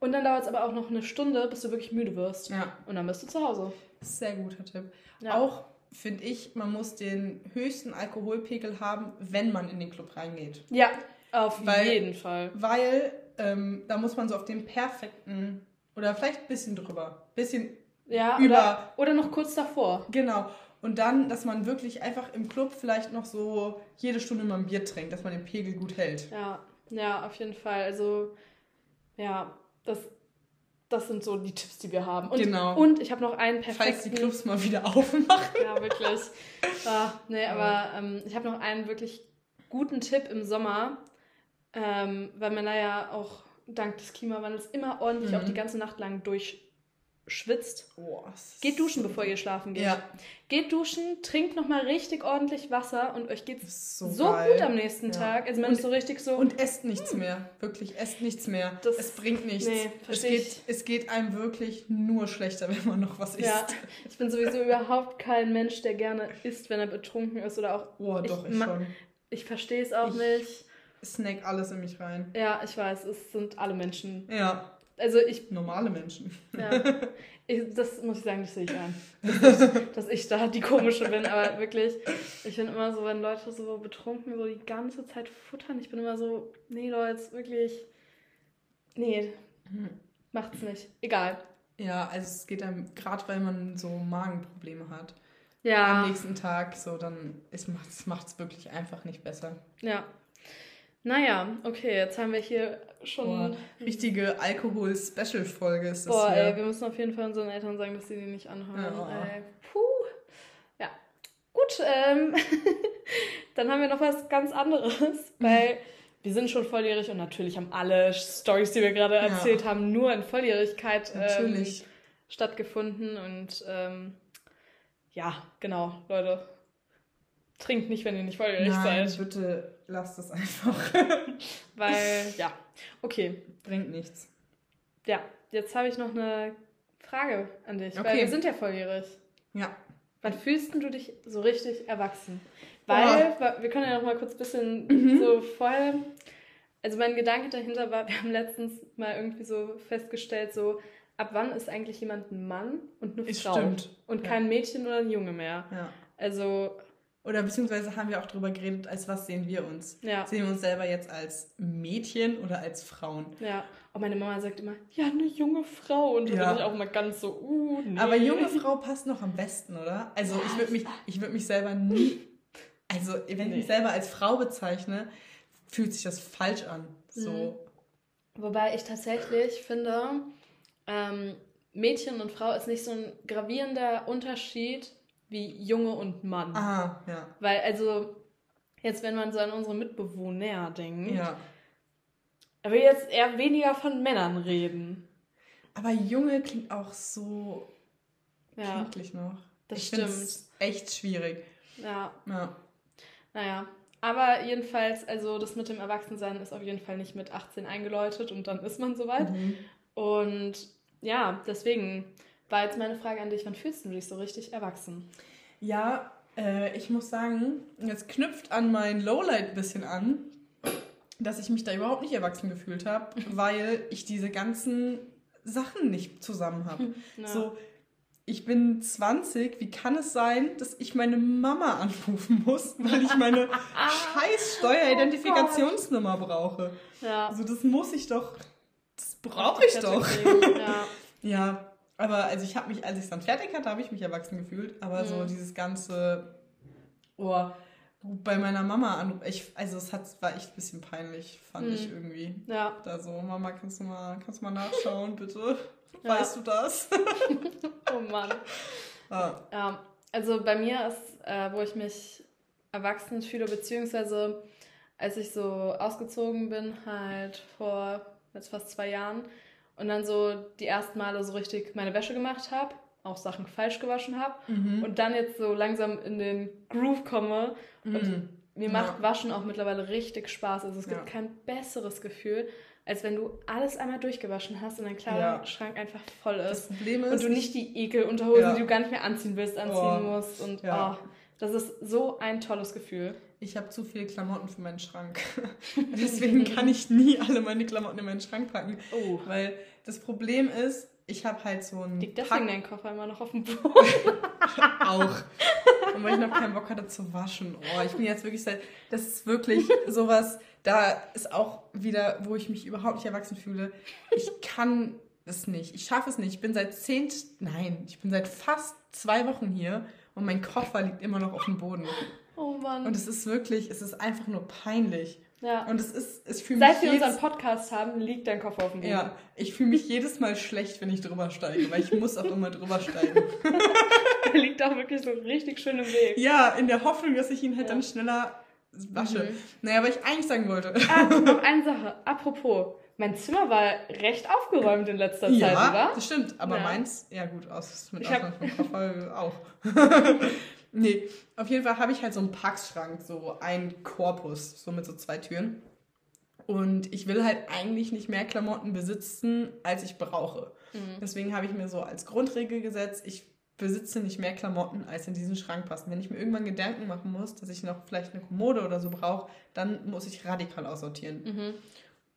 Und dann dauert es aber auch noch eine Stunde, bis du wirklich müde wirst. Ja. Und dann bist du zu Hause. Sehr guter Tipp. Ja. Auch finde ich, man muss den höchsten Alkoholpegel haben, wenn man in den Club reingeht. Ja, auf weil, jeden Fall. Weil ähm, da muss man so auf den perfekten oder vielleicht ein bisschen drüber, bisschen ja, über. Oder, oder noch kurz davor. Genau. Und dann, dass man wirklich einfach im Club vielleicht noch so jede Stunde mal ein Bier trinkt, dass man den Pegel gut hält. Ja, ja, auf jeden Fall. Also, ja, das, das sind so die Tipps, die wir haben. Und, genau. Und ich habe noch einen perfekten... Falls die Clubs mal wieder aufmachen. ja, wirklich. Ah, nee, aber ähm, ich habe noch einen wirklich guten Tipp im Sommer, ähm, weil man da ja auch dank des Klimawandels immer ordentlich mhm. auch die ganze Nacht lang durch schwitzt. Oh, geht duschen, bevor ihr schlafen geht. Ja. Geht duschen, trinkt nochmal richtig ordentlich Wasser und euch geht's so, so gut am nächsten ja. Tag. Also man und, ist so richtig so. Und esst nichts hm. mehr. Wirklich, esst nichts mehr. Das, es bringt nichts. Nee, es, geht, es geht einem wirklich nur schlechter, wenn man noch was isst. Ja, ich bin sowieso überhaupt kein Mensch, der gerne isst, wenn er betrunken ist oder auch. Oh, doch, ich, ich schon. Ich verstehe es auch ich nicht. Snack alles in mich rein. Ja, ich weiß, es sind alle Menschen. Ja. Also ich. Normale Menschen. Ja. Ich, das muss ich sagen, das sehe ich an. Dass ich, dass ich da die komische bin, aber wirklich, ich bin immer so, wenn Leute so betrunken so die ganze Zeit futtern, ich bin immer so, nee, Leute, wirklich, nee, macht's nicht. Egal. Ja, also es geht einem, gerade weil man so Magenprobleme hat. Ja. Am nächsten Tag, so, dann macht es wirklich einfach nicht besser. Ja. Naja, okay, jetzt haben wir hier schon. Boah, richtige Alkohol-Special-Folge ist das Boah, hier. ey, wir müssen auf jeden Fall unseren Eltern sagen, dass sie die nicht anhören. Ja. Ey, puh. Ja. Gut, ähm, dann haben wir noch was ganz anderes, weil wir sind schon volljährig und natürlich haben alle Stories, die wir gerade erzählt ja. haben, nur in Volljährigkeit ähm, stattgefunden. Und ähm, ja, genau, Leute. Trinkt nicht, wenn ihr nicht volljährig Nein, seid. bitte lasst es einfach. Weil, ja, okay. Bringt nichts. Ja, jetzt habe ich noch eine Frage an dich, okay. weil wir sind ja volljährig. Ja. Wann fühlst du dich so richtig erwachsen? Weil, oh. wir können ja noch mal kurz ein bisschen mhm. so voll. Also mein Gedanke dahinter war, wir haben letztens mal irgendwie so festgestellt, so ab wann ist eigentlich jemand ein Mann und eine Frau stimmt. und kein ja. Mädchen oder ein Junge mehr. Ja. Also oder beziehungsweise haben wir auch darüber geredet, als was sehen wir uns? Ja. Sehen wir uns selber jetzt als Mädchen oder als Frauen? Ja. Und meine Mama sagt immer, ja, eine junge Frau. Und da ja. bin ich auch mal ganz so, uh, nee. Aber junge Frau passt noch am besten, oder? Also ich würde mich, würd mich selber nie, also wenn nee. ich mich selber als Frau bezeichne, fühlt sich das falsch an. So. Mhm. Wobei ich tatsächlich finde, ähm, Mädchen und Frau ist nicht so ein gravierender Unterschied wie Junge und Mann. Aha, ja. Weil, also, jetzt, wenn man so an unsere Mitbewohner denkt, ja. er will jetzt eher weniger von Männern reden. Aber Junge klingt auch so ja. kindlich noch. Das ich stimmt. Echt schwierig. Ja. ja. Naja. Aber jedenfalls, also das mit dem Erwachsensein ist auf jeden Fall nicht mit 18 eingeläutet und dann ist man soweit. Mhm. Und ja, deswegen war jetzt meine Frage an dich, wann fühlst du dich so richtig erwachsen? Ja, äh, ich muss sagen, jetzt knüpft an mein Lowlight ein bisschen an, dass ich mich da überhaupt nicht erwachsen gefühlt habe, weil ich diese ganzen Sachen nicht zusammen habe. Ja. So, ich bin 20, wie kann es sein, dass ich meine Mama anrufen muss, weil ich meine scheiß Steueridentifikationsnummer oh brauche? Ja. Also das muss ich doch, das brauche ich doch. Ja. ja, aber also ich habe mich, als ich es dann fertig hatte, habe ich mich erwachsen gefühlt. Aber mhm. so dieses ganze, oh, bei meiner Mama an, ich, also es hat, war echt ein bisschen peinlich, fand mhm. ich irgendwie. Ja. Da so, Mama, kannst du mal, kannst du mal nachschauen, bitte? Ja. Weißt du das? oh Mann. Ah. Ja, also bei mir ist, äh, wo ich mich erwachsen fühle, beziehungsweise als ich so ausgezogen bin, halt vor jetzt fast zwei Jahren, und dann so die ersten Male so richtig meine Wäsche gemacht habe, auch Sachen falsch gewaschen habe mhm. und dann jetzt so langsam in den Groove komme und mhm. mir macht ja. Waschen auch mittlerweile richtig Spaß. Also es gibt ja. kein besseres Gefühl, als wenn du alles einmal durchgewaschen hast und dein Kleiderschrank ja. einfach voll ist. Das Problem ist, und du nicht die Ekelunterhosen, die du gar nicht mehr anziehen willst, anziehen oh. musst und oh, das ist so ein tolles Gefühl. Ich habe zu viele Klamotten für meinen Schrank. Deswegen kann ich nie alle meine Klamotten in meinen Schrank packen. Oh. Weil das Problem ist, ich habe halt so ein. Liegt deswegen dein Koffer immer noch auf dem Boden? auch. Und weil ich noch keinen Bock hatte zu waschen. Oh, ich bin jetzt wirklich seit. Das ist wirklich sowas. Da ist auch wieder, wo ich mich überhaupt nicht erwachsen fühle. Ich kann es nicht. Ich schaffe es nicht. Ich bin seit zehn. Nein, ich bin seit fast zwei Wochen hier und mein Koffer liegt immer noch auf dem Boden. Oh Mann. Und es ist wirklich, es ist einfach nur peinlich. Ja. Und es ist, es fühlt mich. Seit wir unseren Podcast haben, liegt dein Koffer auf dem Boden. Ja, ich fühle mich jedes Mal schlecht, wenn ich drüber steige, weil ich muss auch immer drüber steigen. Der liegt auch wirklich so richtig schön im Weg. Ja, in der Hoffnung, dass ich ihn halt ja. dann schneller wasche. Mhm. Naja, aber ich eigentlich sagen wollte. Ah, noch eine Sache. Apropos, mein Zimmer war recht aufgeräumt in letzter Zeit, ja, oder? das stimmt. Aber ja. meins, ja gut, aus, mit Ausnahme vom Koffer auch. Nee, auf jeden Fall habe ich halt so einen Packschrank, so einen Korpus, so mit so zwei Türen. Und ich will halt eigentlich nicht mehr Klamotten besitzen, als ich brauche. Mhm. Deswegen habe ich mir so als Grundregel gesetzt, ich besitze nicht mehr Klamotten, als in diesen Schrank passen. Wenn ich mir irgendwann Gedanken machen muss, dass ich noch vielleicht eine Kommode oder so brauche, dann muss ich radikal aussortieren. Mhm.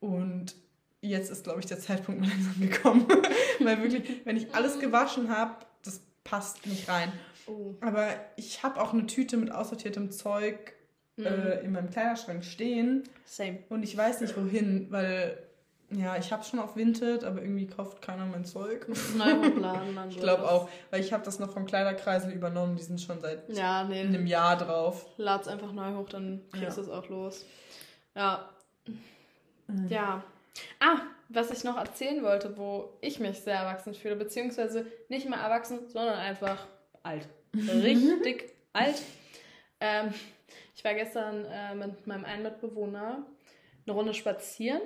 Und jetzt ist, glaube ich, der Zeitpunkt langsam gekommen. Weil wirklich, wenn ich alles gewaschen habe, das passt nicht rein. Oh. Aber ich habe auch eine Tüte mit aussortiertem Zeug mhm. äh, in meinem Kleiderschrank stehen. Same. Und ich weiß nicht wohin, weil ja, ich habe schon auf Vinted, aber irgendwie kauft keiner mein Zeug. Neu hochladen, dann Ich glaube auch, weil ich habe das noch vom Kleiderkreisel übernommen, die sind schon seit ja, nee, einem Jahr drauf. Lad's einfach neu hoch, dann kriegst du es auch los. Ja. Mhm. Ja. Ah, was ich noch erzählen wollte, wo ich mich sehr erwachsen fühle, beziehungsweise nicht mehr erwachsen, sondern einfach alt. Richtig alt. Ähm, ich war gestern äh, mit meinem einen Mitbewohner eine Runde spazieren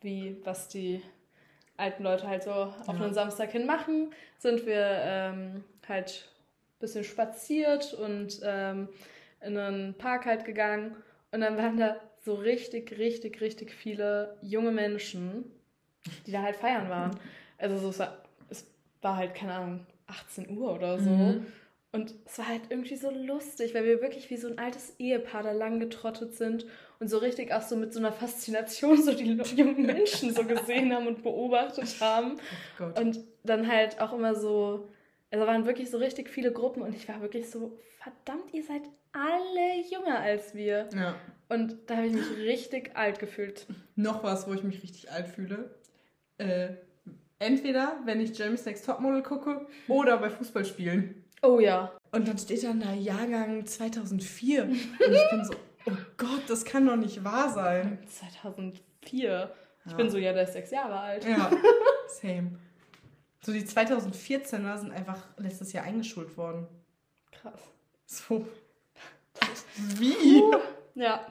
wie was die alten Leute halt so auf einen Samstag hin machen, sind wir ähm, halt ein bisschen spaziert und ähm, in einen Park halt gegangen. Und dann waren da so richtig, richtig, richtig viele junge Menschen, die da halt feiern waren. Also so, es war, es war halt, keine Ahnung, 18 Uhr oder so. Mhm. Und es war halt irgendwie so lustig, weil wir wirklich wie so ein altes Ehepaar da lang getrottet sind und so richtig auch so mit so einer Faszination so die jungen Menschen so gesehen haben und beobachtet haben. Oh und dann halt auch immer so, also waren wirklich so richtig viele Gruppen und ich war wirklich so, verdammt, ihr seid alle jünger als wir. Ja. Und da habe ich mich richtig alt gefühlt. Noch was, wo ich mich richtig alt fühle. Äh, entweder, wenn ich Jeremy's Next Topmodel gucke oder bei Fußballspielen. Oh ja. Und dann steht dann da Jahrgang 2004. Und ich bin so, oh Gott, das kann doch nicht wahr sein. 2004. Ja. Ich bin so, ja, der ist sechs Jahre alt. Ja, same. So die 2014er sind einfach letztes Jahr eingeschult worden. Krass. So. Wie? Uh, ja.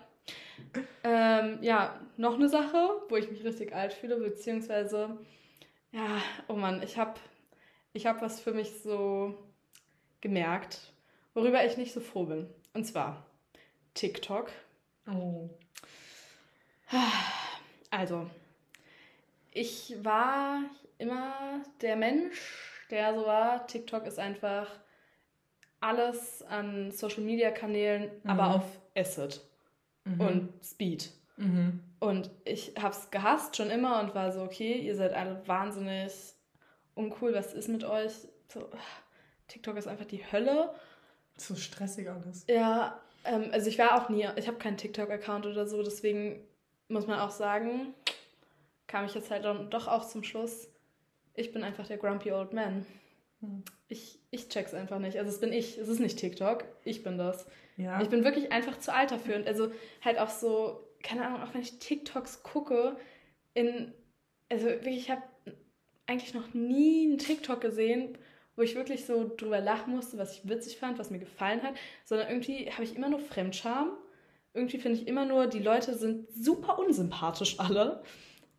Ähm, ja, noch eine Sache, wo ich mich richtig alt fühle, beziehungsweise, ja, oh Mann, ich habe ich hab was für mich so gemerkt, worüber ich nicht so froh bin. Und zwar TikTok. Oh. Also, ich war immer der Mensch, der so war. TikTok ist einfach alles an Social Media Kanälen, mhm. aber auf Acid mhm. und Speed. Mhm. Und ich hab's gehasst schon immer und war so, okay, ihr seid alle wahnsinnig uncool, was ist mit euch? So, TikTok ist einfach die Hölle. So stressig alles. Ja, ähm, also ich war auch nie, ich habe keinen TikTok-Account oder so, deswegen muss man auch sagen, kam ich jetzt halt dann doch auch zum Schluss, ich bin einfach der grumpy old man. Hm. Ich, ich check's einfach nicht. Also es bin ich, es ist nicht TikTok, ich bin das. Ja. Ich bin wirklich einfach zu alt dafür. Und also halt auch so, keine Ahnung, auch wenn ich TikToks gucke, in, also wirklich, ich habe eigentlich noch nie einen TikTok gesehen, wo ich wirklich so drüber lachen musste, was ich witzig fand, was mir gefallen hat, sondern irgendwie habe ich immer nur Fremdscham. Irgendwie finde ich immer nur, die Leute sind super unsympathisch alle.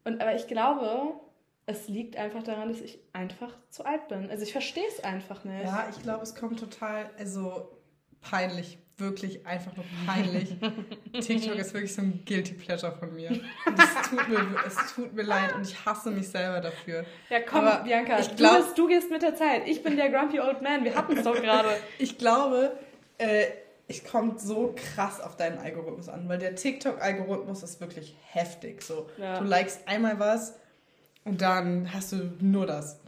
Und aber ich glaube, es liegt einfach daran, dass ich einfach zu alt bin. Also ich verstehe es einfach nicht. Ja, ich glaube, es kommt total, also peinlich wirklich einfach nur peinlich. TikTok ist wirklich so ein Guilty Pleasure von mir. Und es tut mir, es tut mir leid und ich hasse mich selber dafür. Ja, komm, Aber Bianca, ich glaub, du, bist, du gehst mit der Zeit. Ich bin der Grumpy Old Man. Wir hatten es doch gerade. ich glaube, äh, es kommt so krass auf deinen Algorithmus an, weil der TikTok-Algorithmus ist wirklich heftig. So, ja. du likest einmal was und dann hast du nur das.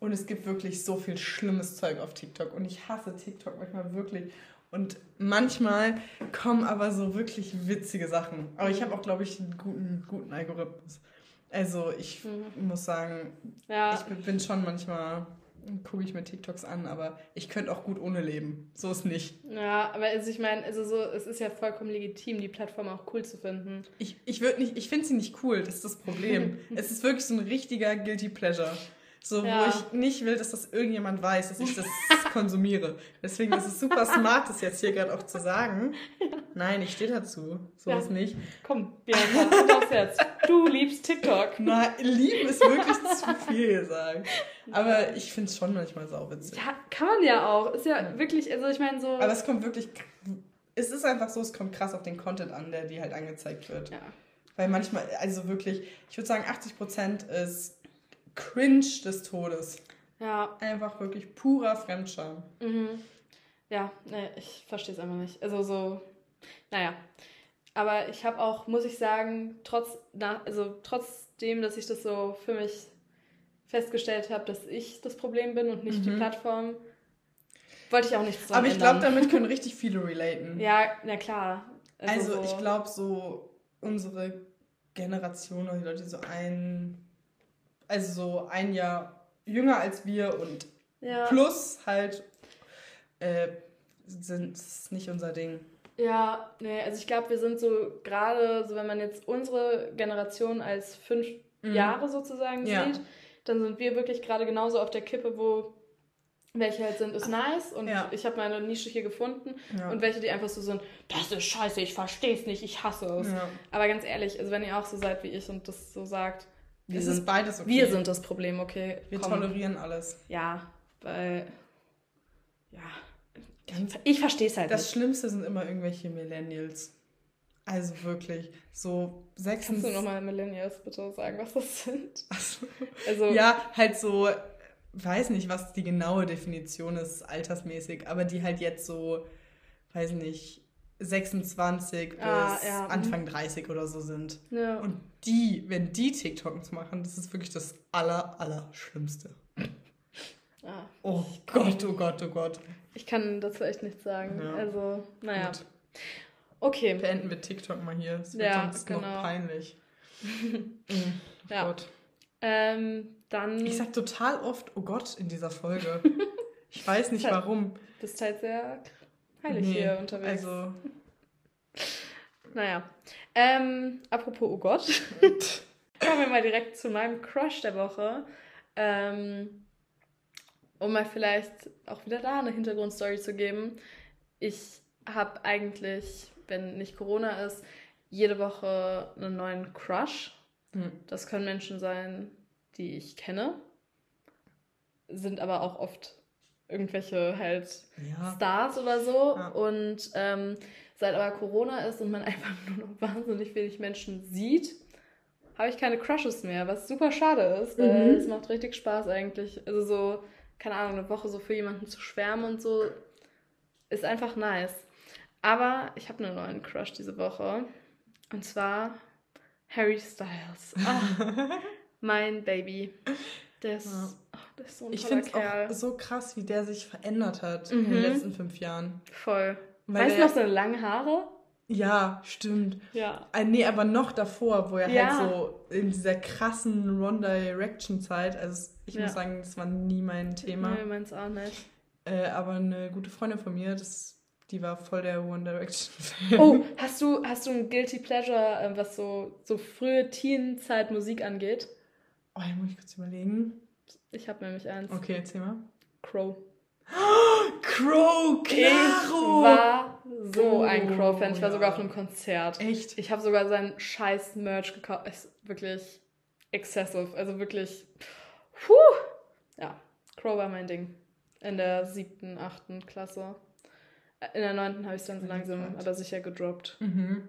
Und es gibt wirklich so viel schlimmes Zeug auf TikTok. Und ich hasse TikTok manchmal wirklich. Und manchmal kommen aber so wirklich witzige Sachen. Aber ich habe auch, glaube ich, einen guten, guten Algorithmus. Also ich mhm. muss sagen, ja. ich bin schon manchmal, gucke ich mir TikToks an, aber ich könnte auch gut ohne leben. So ist nicht. Ja, aber also ich meine, also so, es ist ja vollkommen legitim, die Plattform auch cool zu finden. Ich, ich nicht, ich finde sie nicht cool, das ist das Problem. es ist wirklich so ein richtiger Guilty Pleasure. So, ja. wo ich nicht will, dass das irgendjemand weiß, dass ich das konsumiere. Deswegen ist es super smart, das jetzt hier gerade auch zu sagen. Nein, ich stehe dazu. So ja. ist nicht. Komm, Bianca, du darfst jetzt. Du liebst TikTok. Nein, lieben ist wirklich zu viel gesagt. Aber ich finde es schon manchmal sauwitzig. Ja, kann man ja auch. Ist ja, ja. wirklich, also ich meine so... Aber es kommt wirklich... Es ist einfach so, es kommt krass auf den Content an, der dir halt angezeigt wird. Ja. Weil manchmal, also wirklich, ich würde sagen, 80% ist cringe des Todes. Ja. Einfach wirklich purer Fremdscham. Mhm. Ja, ne, ich verstehe es einfach nicht. Also so, naja. Aber ich habe auch, muss ich sagen, trotz, na, also trotzdem, dass ich das so für mich festgestellt habe, dass ich das Problem bin und nicht mhm. die Plattform, wollte ich auch nichts dran Aber ich glaube, damit können richtig viele relaten. Ja, na klar. Also, also ich glaube, so unsere Generation oder die Leute so ein, also so ein Jahr jünger als wir und ja. plus halt äh, sind ist nicht unser Ding. Ja, nee, also ich glaube, wir sind so gerade, so wenn man jetzt unsere Generation als fünf mhm. Jahre sozusagen ja. sieht, dann sind wir wirklich gerade genauso auf der Kippe, wo welche halt sind, ist nice und ja. ich habe meine Nische hier gefunden ja. und welche, die einfach so sind, das ist scheiße, ich verstehe es nicht, ich hasse es. Ja. Aber ganz ehrlich, also wenn ihr auch so seid wie ich und das so sagt, wir es sind, ist beides okay. Wir sind das Problem, okay. Wir komm. tolerieren alles. Ja, weil, ja, ich verstehe es halt Das nicht. Schlimmste sind immer irgendwelche Millennials. Also wirklich, so sechs. Kannst du nochmal Millennials bitte sagen, was das sind? So. Also, ja, halt so, weiß nicht, was die genaue Definition ist, altersmäßig, aber die halt jetzt so, weiß nicht, 26 ah, bis ja. Anfang 30 oder so sind. Ja. Und die, wenn die TikToks machen, das ist wirklich das aller, aller Schlimmste. Ah, oh Gott, oh Gott, oh Gott. Ich kann dazu echt nichts sagen. Ja. Also, naja. Gut. Okay. Beenden wir TikTok mal hier. Es wird ja, sonst genau. noch peinlich. mhm. Ja. Gott. Ähm, dann. Ich sag total oft, oh Gott, in dieser Folge. ich weiß nicht warum. Du bist halt sehr heilig nee, hier unterwegs. Also. Naja. Ähm, apropos, oh Gott. Kommen wir mal direkt zu meinem Crush der Woche. Ähm, um mal vielleicht auch wieder da eine Hintergrundstory zu geben. Ich habe eigentlich, wenn nicht Corona ist, jede Woche einen neuen Crush. Mhm. Das können Menschen sein, die ich kenne, sind aber auch oft irgendwelche halt ja. Stars oder so. Ja. Und ähm, seit aber Corona ist und man einfach nur noch wahnsinnig wenig Menschen sieht, habe ich keine Crushes mehr, was super schade ist, weil mhm. es macht richtig Spaß eigentlich. Also so keine Ahnung, eine Woche so für jemanden zu schwärmen und so, ist einfach nice. Aber ich habe einen neuen Crush diese Woche. Und zwar Harry Styles. Oh, mein Baby. Der ist, ja. der ist so ein Ich finde es auch so krass, wie der sich verändert hat mhm. in den mhm. letzten fünf Jahren. Voll. Weil weißt du noch seine langen Haare? Ja, stimmt. Ja. Äh, nee, aber noch davor, wo er halt ja. halt so in dieser krassen One Direction Zeit, also ich ja. muss sagen, das war nie mein Thema. Nee, meins auch nicht. Äh, aber eine gute Freundin von mir, das, die war voll der One Direction Fan. Oh, hast du, hast du ein Guilty Pleasure, äh, was so, so frühe Teenzeit Musik angeht? Oh, hier muss ich kurz überlegen. Ich habe nämlich eins. Okay, erzähl mal. Crow. Crow, klaro! Ich war so ein Crow-Fan. Ich war sogar auf einem Konzert. Echt? Ich habe sogar seinen scheiß Merch gekauft. Ist wirklich excessive. Also wirklich. Puh. Ja, Crow war mein Ding. In der siebten, achten Klasse. In der neunten habe ich es dann so langsam, aber sicher gedroppt. Mhm.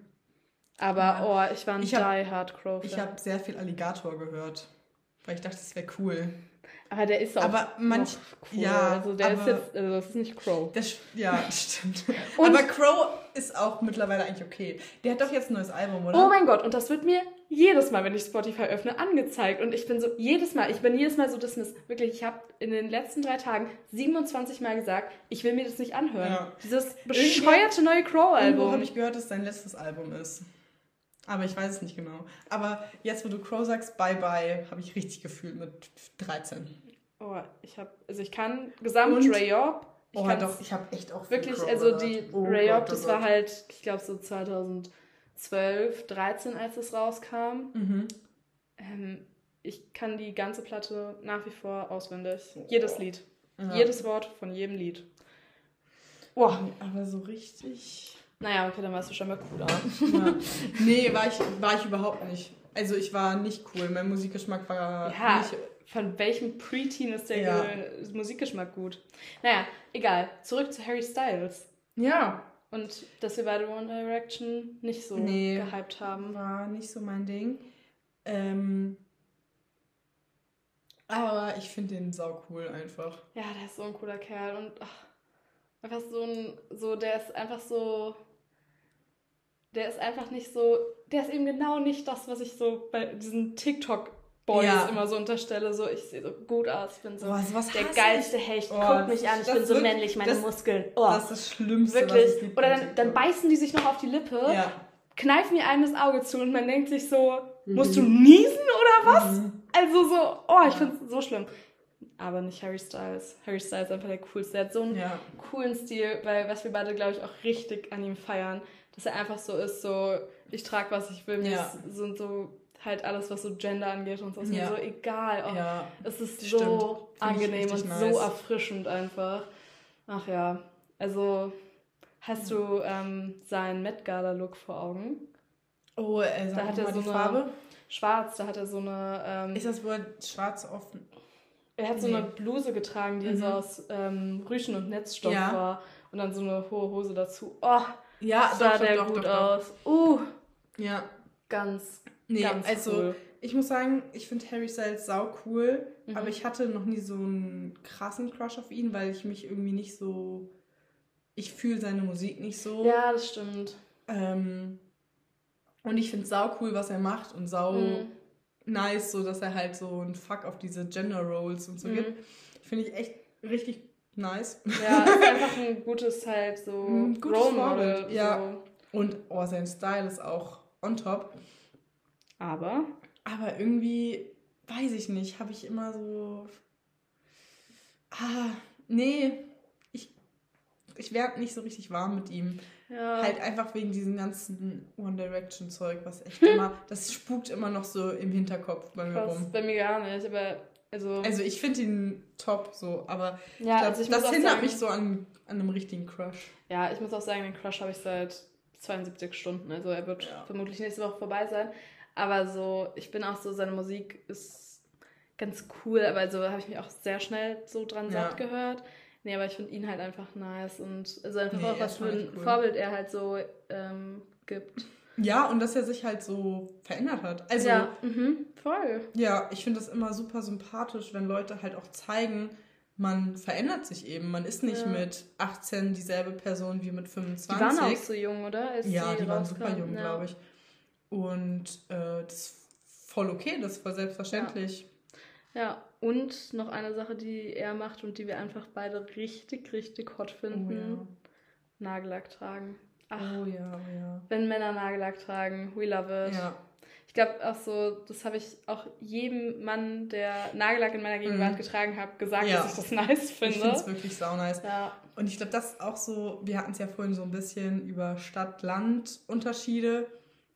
Aber, oh, ich war ein ich hab, Die Hard Crow-Fan. Ich habe sehr viel Alligator gehört. Weil ich dachte, das wäre cool. Aber der ist auch aber manch, cool. Ja, also der ist jetzt, also das ist nicht Crow. Das, ja, stimmt. aber Crow ist auch mittlerweile eigentlich okay. Der hat doch jetzt ein neues Album, oder? Oh mein Gott, und das wird mir jedes Mal, wenn ich Spotify öffne, angezeigt. Und ich bin so, jedes Mal, ich bin jedes Mal so dismiss. Wirklich, ich habe in den letzten drei Tagen 27 Mal gesagt, ich will mir das nicht anhören. Ja. Dieses bescheuerte neue Crow-Album. habe ich gehört, dass sein letztes Album ist. Aber ich weiß es nicht genau. Aber jetzt, wo du Crow sagst, bye bye, habe ich richtig gefühlt mit 13. Oh, ich habe, also ich kann Gesamt Rayop. Ich oh, doch, ich habe echt auch Wirklich, Crow also die oh, Rayop, oh das war halt, ich glaube so 2012, 13, als es rauskam. Mhm. Ähm, ich kann die ganze Platte nach wie vor auswendig. Oh. Jedes Lied. Ja. Jedes Wort von jedem Lied. Oh. Aber so richtig Naja, okay, dann warst du schon mal cooler. Ja. Nee, war ich, war ich überhaupt nicht. Also ich war nicht cool. Mein Musikgeschmack war ja, nicht. Von welchem Preteen ist der ja. Musikgeschmack gut? Naja, egal. Zurück zu Harry Styles. Ja. Und dass wir beide One Direction nicht so nee, gehypt haben. War nicht so mein Ding. Ähm, aber ich finde den sau cool einfach. Ja, der ist so ein cooler Kerl und ach, einfach so ein, so, der ist einfach so, der ist einfach nicht so, der ist eben genau nicht das, was ich so bei diesen TikTok Boys ja. immer so unterstelle, so ich sehe so gut aus, ich bin so oh, der geilste ich? Hecht, oh, guck mich an, ich bin so männlich, meine das, Muskeln. Oh. Das ist das Schlimmste. Wirklich. Oder dann, dann beißen die sich noch auf die Lippe, ja. kneifen ihr einem das Auge zu und man denkt sich so, mhm. musst du niesen oder was? Mhm. Also so, oh, ich finde es so schlimm. Aber nicht Harry Styles. Harry Styles ist einfach der coolste. Er hat so einen coolen Stil, weil was wir beide, glaube ich, auch richtig an ihm feiern, dass er einfach so ist, so, ich trage, was ich will, mir ja. sind so halt alles, was so Gender angeht und so, ist ja. mir so egal. Oh, ja, es ist so angenehm und nice. so erfrischend einfach. Ach ja, also hast du ähm, seinen Met Gala Look vor Augen? Oh, äh, da hat er so eine Farbe. Schwarz, da hat er so eine. Ähm, ist das wohl schwarz offen? Er hat nee. so eine Bluse getragen, die mhm. so aus ähm, Rüschen und Netzstoff ja. war und dann so eine hohe Hose dazu. Oh, ja, sah doch, der doch, gut doch, aus. Uh, ja. Ganz, Nee, Ganz also cool. ich muss sagen, ich finde Harry Styles sau cool, mhm. aber ich hatte noch nie so einen krassen Crush auf ihn, weil ich mich irgendwie nicht so. Ich fühle seine Musik nicht so. Ja, das stimmt. Ähm, und ich finde sau cool, was er macht und sau mhm. nice, so dass er halt so ein Fuck auf diese Gender Roles und so mhm. gibt. Finde ich echt richtig nice. Ja, ist einfach ein gutes halt so ein gutes Role Model. Ja. So. Und oh, sein Style ist auch on top. Aber? Aber irgendwie, weiß ich nicht, habe ich immer so. Ah, nee, ich, ich werde nicht so richtig warm mit ihm. Ja. Halt einfach wegen diesem ganzen One Direction Zeug, was echt immer, das spukt immer noch so im Hinterkopf bei mir rum. Bei mir gar nicht, aber also. Also ich finde ihn top so, aber ja, glaub, also ich das hindert sagen, mich so an, an einem richtigen Crush. Ja, ich muss auch sagen, den Crush habe ich seit 72 Stunden. Also er wird ja. vermutlich nächste Woche vorbei sein. Aber so, ich bin auch so, seine Musik ist ganz cool, aber so habe ich mich auch sehr schnell so dran ja. satt gehört. Nee, aber ich finde ihn halt einfach nice und also einfach nee, auch, was für ein cool. Vorbild er halt so ähm, gibt. Ja, und dass er sich halt so verändert hat. Also, ja, mhm, voll. Ja, ich finde das immer super sympathisch, wenn Leute halt auch zeigen, man verändert sich eben. Man ist nicht ja. mit 18 dieselbe Person wie mit 25. Die waren auch so jung, oder? Als ja, die, die waren super jung, ja. glaube ich. Und äh, das ist voll okay, das ist voll selbstverständlich. Ja. ja. und noch eine Sache, die er macht und die wir einfach beide richtig, richtig hot finden. Oh. Nagellack tragen. Ach, oh ja, oh ja. Wenn Männer Nagellack tragen, we love it. Ja. Ich glaube auch so, das habe ich auch jedem Mann, der Nagellack in meiner Gegenwart mhm. getragen hat, gesagt, ja. dass ich das nice finde. Ich finde es wirklich sau nice. Ja. Und ich glaube, das ist auch so, wir hatten es ja vorhin so ein bisschen über Stadt-Land-Unterschiede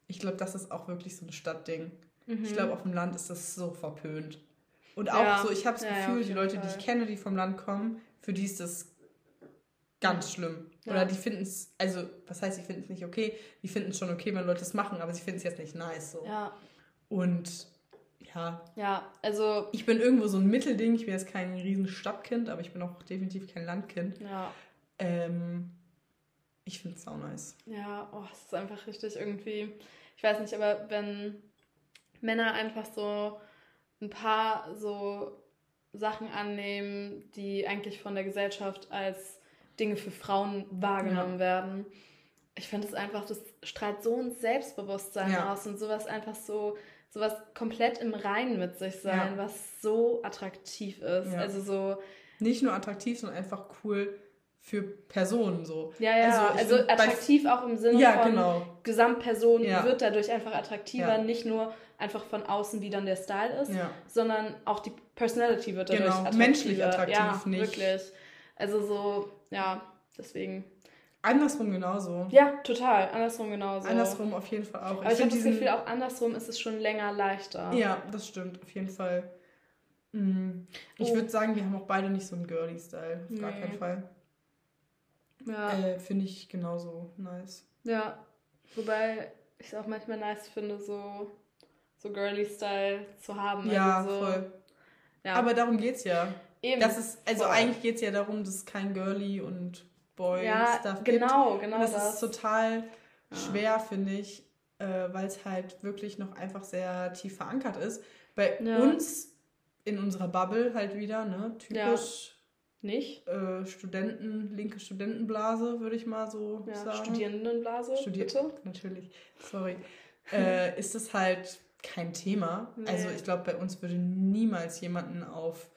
ich glaube, das ist auch wirklich so ein Stadtding. Mhm. Ich glaube, auf dem Land ist das so verpönt. Und auch ja. so, ich habe das Gefühl, die Leute, Fall. die ich kenne, die vom Land kommen, für die ist das ganz schlimm. Oder die finden es, also, was heißt, sie finden es nicht okay? Die finden es schon okay, wenn Leute es machen, aber sie finden es jetzt nicht nice. So. Ja. Und ja. Ja, also. Ich bin irgendwo so ein Mittelding. Ich bin jetzt kein riesen Stadtkind, aber ich bin auch definitiv kein Landkind. Ja. Ähm, ich finde es auch nice. Ja, oh, es ist einfach richtig irgendwie ich weiß nicht, aber wenn Männer einfach so ein paar so Sachen annehmen, die eigentlich von der Gesellschaft als Dinge für Frauen wahrgenommen ja. werden. Ich finde es einfach, das strahlt so ein Selbstbewusstsein ja. aus und sowas einfach so, sowas komplett im Reinen mit sich sein, ja. was so attraktiv ist. Also so. Nicht nur attraktiv, sondern einfach cool für Personen so. Ja, ja, also, also attraktiv auch im Sinne ja, von genau. Gesamtperson ja. wird dadurch einfach attraktiver, ja. nicht nur einfach von außen, wie dann der Style ist, sondern auch die Personality wird dadurch genau. attraktiver. menschlich attraktiv, ja, nicht. wirklich. Also so, ja, deswegen. Andersrum genauso. Ja, total. Andersrum genauso. Andersrum auf jeden Fall auch. Aber ich, ich habe das Gefühl, auch andersrum ist es schon länger leichter. Ja, das stimmt, auf jeden Fall. Mhm. Ich oh. würde sagen, wir haben auch beide nicht so einen Girly-Style. Auf nee. gar keinen Fall. Ja. Äh, finde ich genauso nice. Ja, wobei ich es auch manchmal nice finde, so, so Girly-Style zu haben. Ja, also so, voll. Ja. Aber darum geht's ja. Eben. Das ist, also voll. eigentlich geht's ja darum, dass es kein Girly und Boy ja, Stuff genau, gibt. Genau, genau. Das, das ist total ja. schwer, finde ich, äh, weil es halt wirklich noch einfach sehr tief verankert ist. Bei ja. uns in unserer Bubble halt wieder, ne? Typisch nicht? Äh, Studenten, linke Studentenblase, würde ich mal so sagen. Studierendenblase, Studi bitte? Natürlich, sorry. äh, ist es halt kein Thema. Nee. Also ich glaube, bei uns würde niemals jemanden auf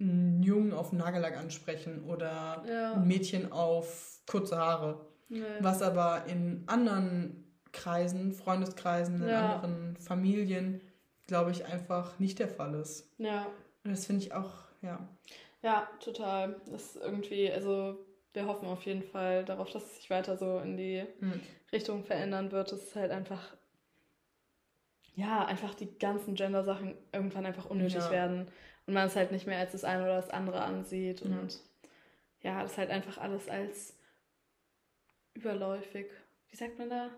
einen Jungen auf Nagellack ansprechen oder ja. ein Mädchen auf kurze Haare. Nee. Was aber in anderen Kreisen, Freundeskreisen, in ja. anderen Familien, glaube ich, einfach nicht der Fall ist. Ja. Und das finde ich auch, ja. Ja, total. Das ist irgendwie, also wir hoffen auf jeden Fall darauf, dass es sich weiter so in die mhm. Richtung verändern wird. dass es halt einfach, ja, einfach die ganzen Gender-Sachen irgendwann einfach unnötig ja. werden und man es halt nicht mehr als das eine oder das andere ansieht mhm. und ja, das halt einfach alles als überläufig, wie sagt man da?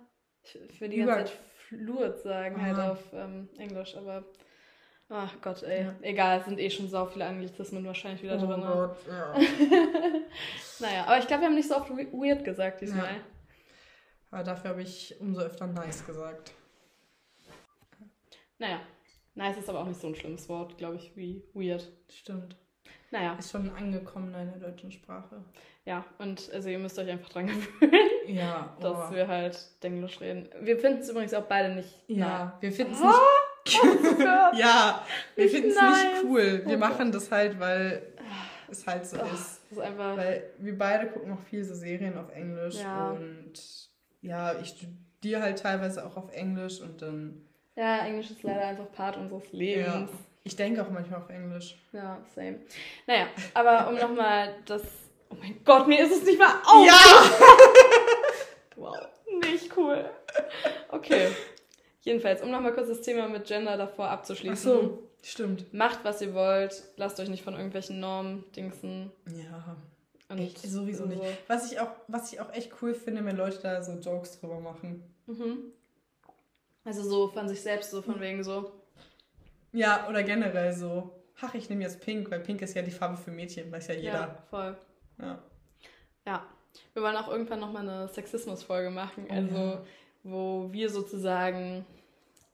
Ich will die Über ganze Zeit fluid sagen, halt Aha. halt auf ähm, Englisch, aber Ach Gott, ey. Ja. Egal, es sind eh schon so viele Anglizismen wahrscheinlich wieder oh drin. Oh Gott, ja. naja, aber ich glaube, wir haben nicht so oft weird gesagt diesmal. Ja. Aber dafür habe ich umso öfter nice gesagt. Naja, nice ist aber auch nicht so ein schlimmes Wort, glaube ich, wie weird. Stimmt. Naja. Ist schon angekommen in der deutschen Sprache. Ja, und also ihr müsst euch einfach dran gewöhnen, ja, oh. dass wir halt Englisch reden. Wir finden es übrigens auch beide nicht. Ja, wir finden es nicht ja, wir finden es nicht cool. Wir oh machen das halt, weil es halt so oh, ist. ist weil wir beide gucken auch viel so Serien auf Englisch ja. und ja, ich studiere halt teilweise auch auf Englisch und dann. Ja, Englisch ist leider einfach Part unseres Lebens. Ja. Ich denke auch manchmal auf Englisch. Ja, same. Naja, aber um nochmal das. Oh mein Gott, mir ist es nicht mal auf! Ja! wow, nicht cool. Okay. Jedenfalls, um nochmal kurz das Thema mit Gender davor abzuschließen. Ach so, stimmt. Macht, was ihr wollt. Lasst euch nicht von irgendwelchen Normen dingsen. Ja. Und echt, sowieso so. nicht. Was ich, auch, was ich auch echt cool finde, wenn Leute da so Jokes drüber machen. Mhm. Also so von sich selbst, so von wegen so. Ja, oder generell so. Ach, ich nehme jetzt Pink, weil Pink ist ja die Farbe für Mädchen, weiß ja jeder. Ja, voll. Ja. Ja. Wir wollen auch irgendwann nochmal eine Sexismus-Folge machen. Oh, also ja wo wir sozusagen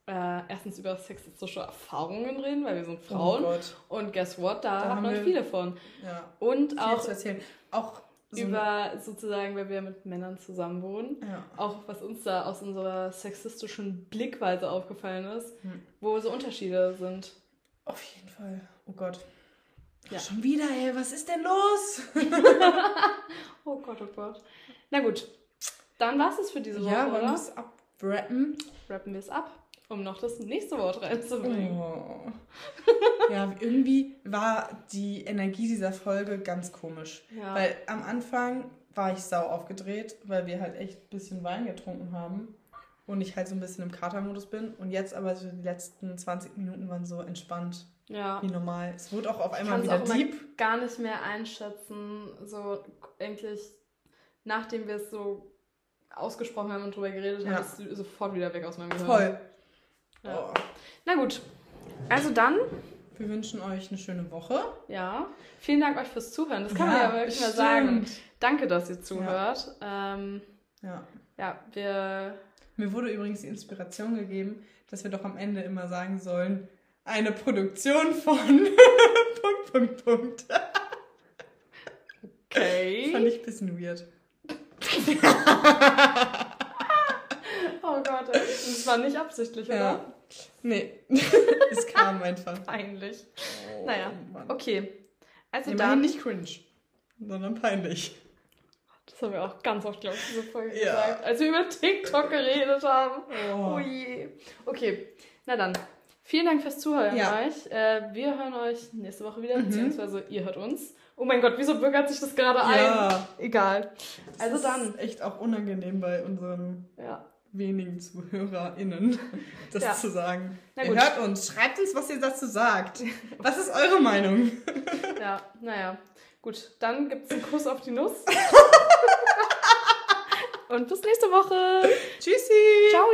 äh, erstens über sexistische Erfahrungen reden, weil wir sind oh Frauen. Oh und guess what? Da, da haben wir viele von. Ja, und auch, zu erzählen. auch so über sozusagen, weil wir mit Männern zusammen wohnen, ja. auch was uns da aus unserer sexistischen Blickweise aufgefallen ist, hm. wo so Unterschiede sind. Auf jeden Fall. Oh Gott. Ja. Schon wieder, ey, was ist denn los? oh Gott, oh Gott. Na gut, dann war es für diese Woche, ja, oder? Ja, abrappen. Rappen wir es ab, um noch das nächste Wort reinzubringen. Oh. ja, irgendwie war die Energie dieser Folge ganz komisch. Ja. Weil am Anfang war ich sau aufgedreht, weil wir halt echt ein bisschen Wein getrunken haben und ich halt so ein bisschen im Katermodus bin. Und jetzt aber so die letzten 20 Minuten waren so entspannt. Ja. Wie normal. Es wurde auch auf einmal wieder auch deep. gar nicht mehr einschätzen. So eigentlich, nachdem wir es so ausgesprochen haben und drüber geredet ja. haben, ist sofort wieder weg aus meinem Gehirn. Voll. Ja. Oh. Na gut. Also dann. Wir wünschen euch eine schöne Woche. Ja. Vielen Dank euch fürs Zuhören. Das kann ja, man ja wirklich mal sagen. Danke, dass ihr zuhört. Ja. Ähm, ja. Ja, wir. Mir wurde übrigens die Inspiration gegeben, dass wir doch am Ende immer sagen sollen, eine Produktion von Punkt, Punkt, Punkt. Okay. Fand ich ein bisschen weird. oh Gott, das war nicht absichtlich, oder? Ja. Nee, es kam einfach. Peinlich. Oh, naja, Mann. okay. Also Immerhin dann... nicht cringe, sondern peinlich. Das haben wir auch ganz oft, glaube ich, diese Folge ja. gesagt, als wir über TikTok geredet haben. Oh. je. Okay, na dann. Vielen Dank fürs Zuhören ja. euch. Äh, wir hören euch nächste Woche wieder, mhm. beziehungsweise ihr hört uns. Oh mein Gott, wieso bürgert sich das gerade ja. ein? Egal. Das also dann. Ist echt auch unangenehm bei unseren ja. Wenigen ZuhörerInnen, das ja. zu sagen. Ihr hört uns, schreibt uns, was ihr dazu sagt. Was ist eure Meinung? ja, naja. Gut, dann gibt es einen Kuss auf die Nuss. und bis nächste Woche. Tschüssi. Ciao.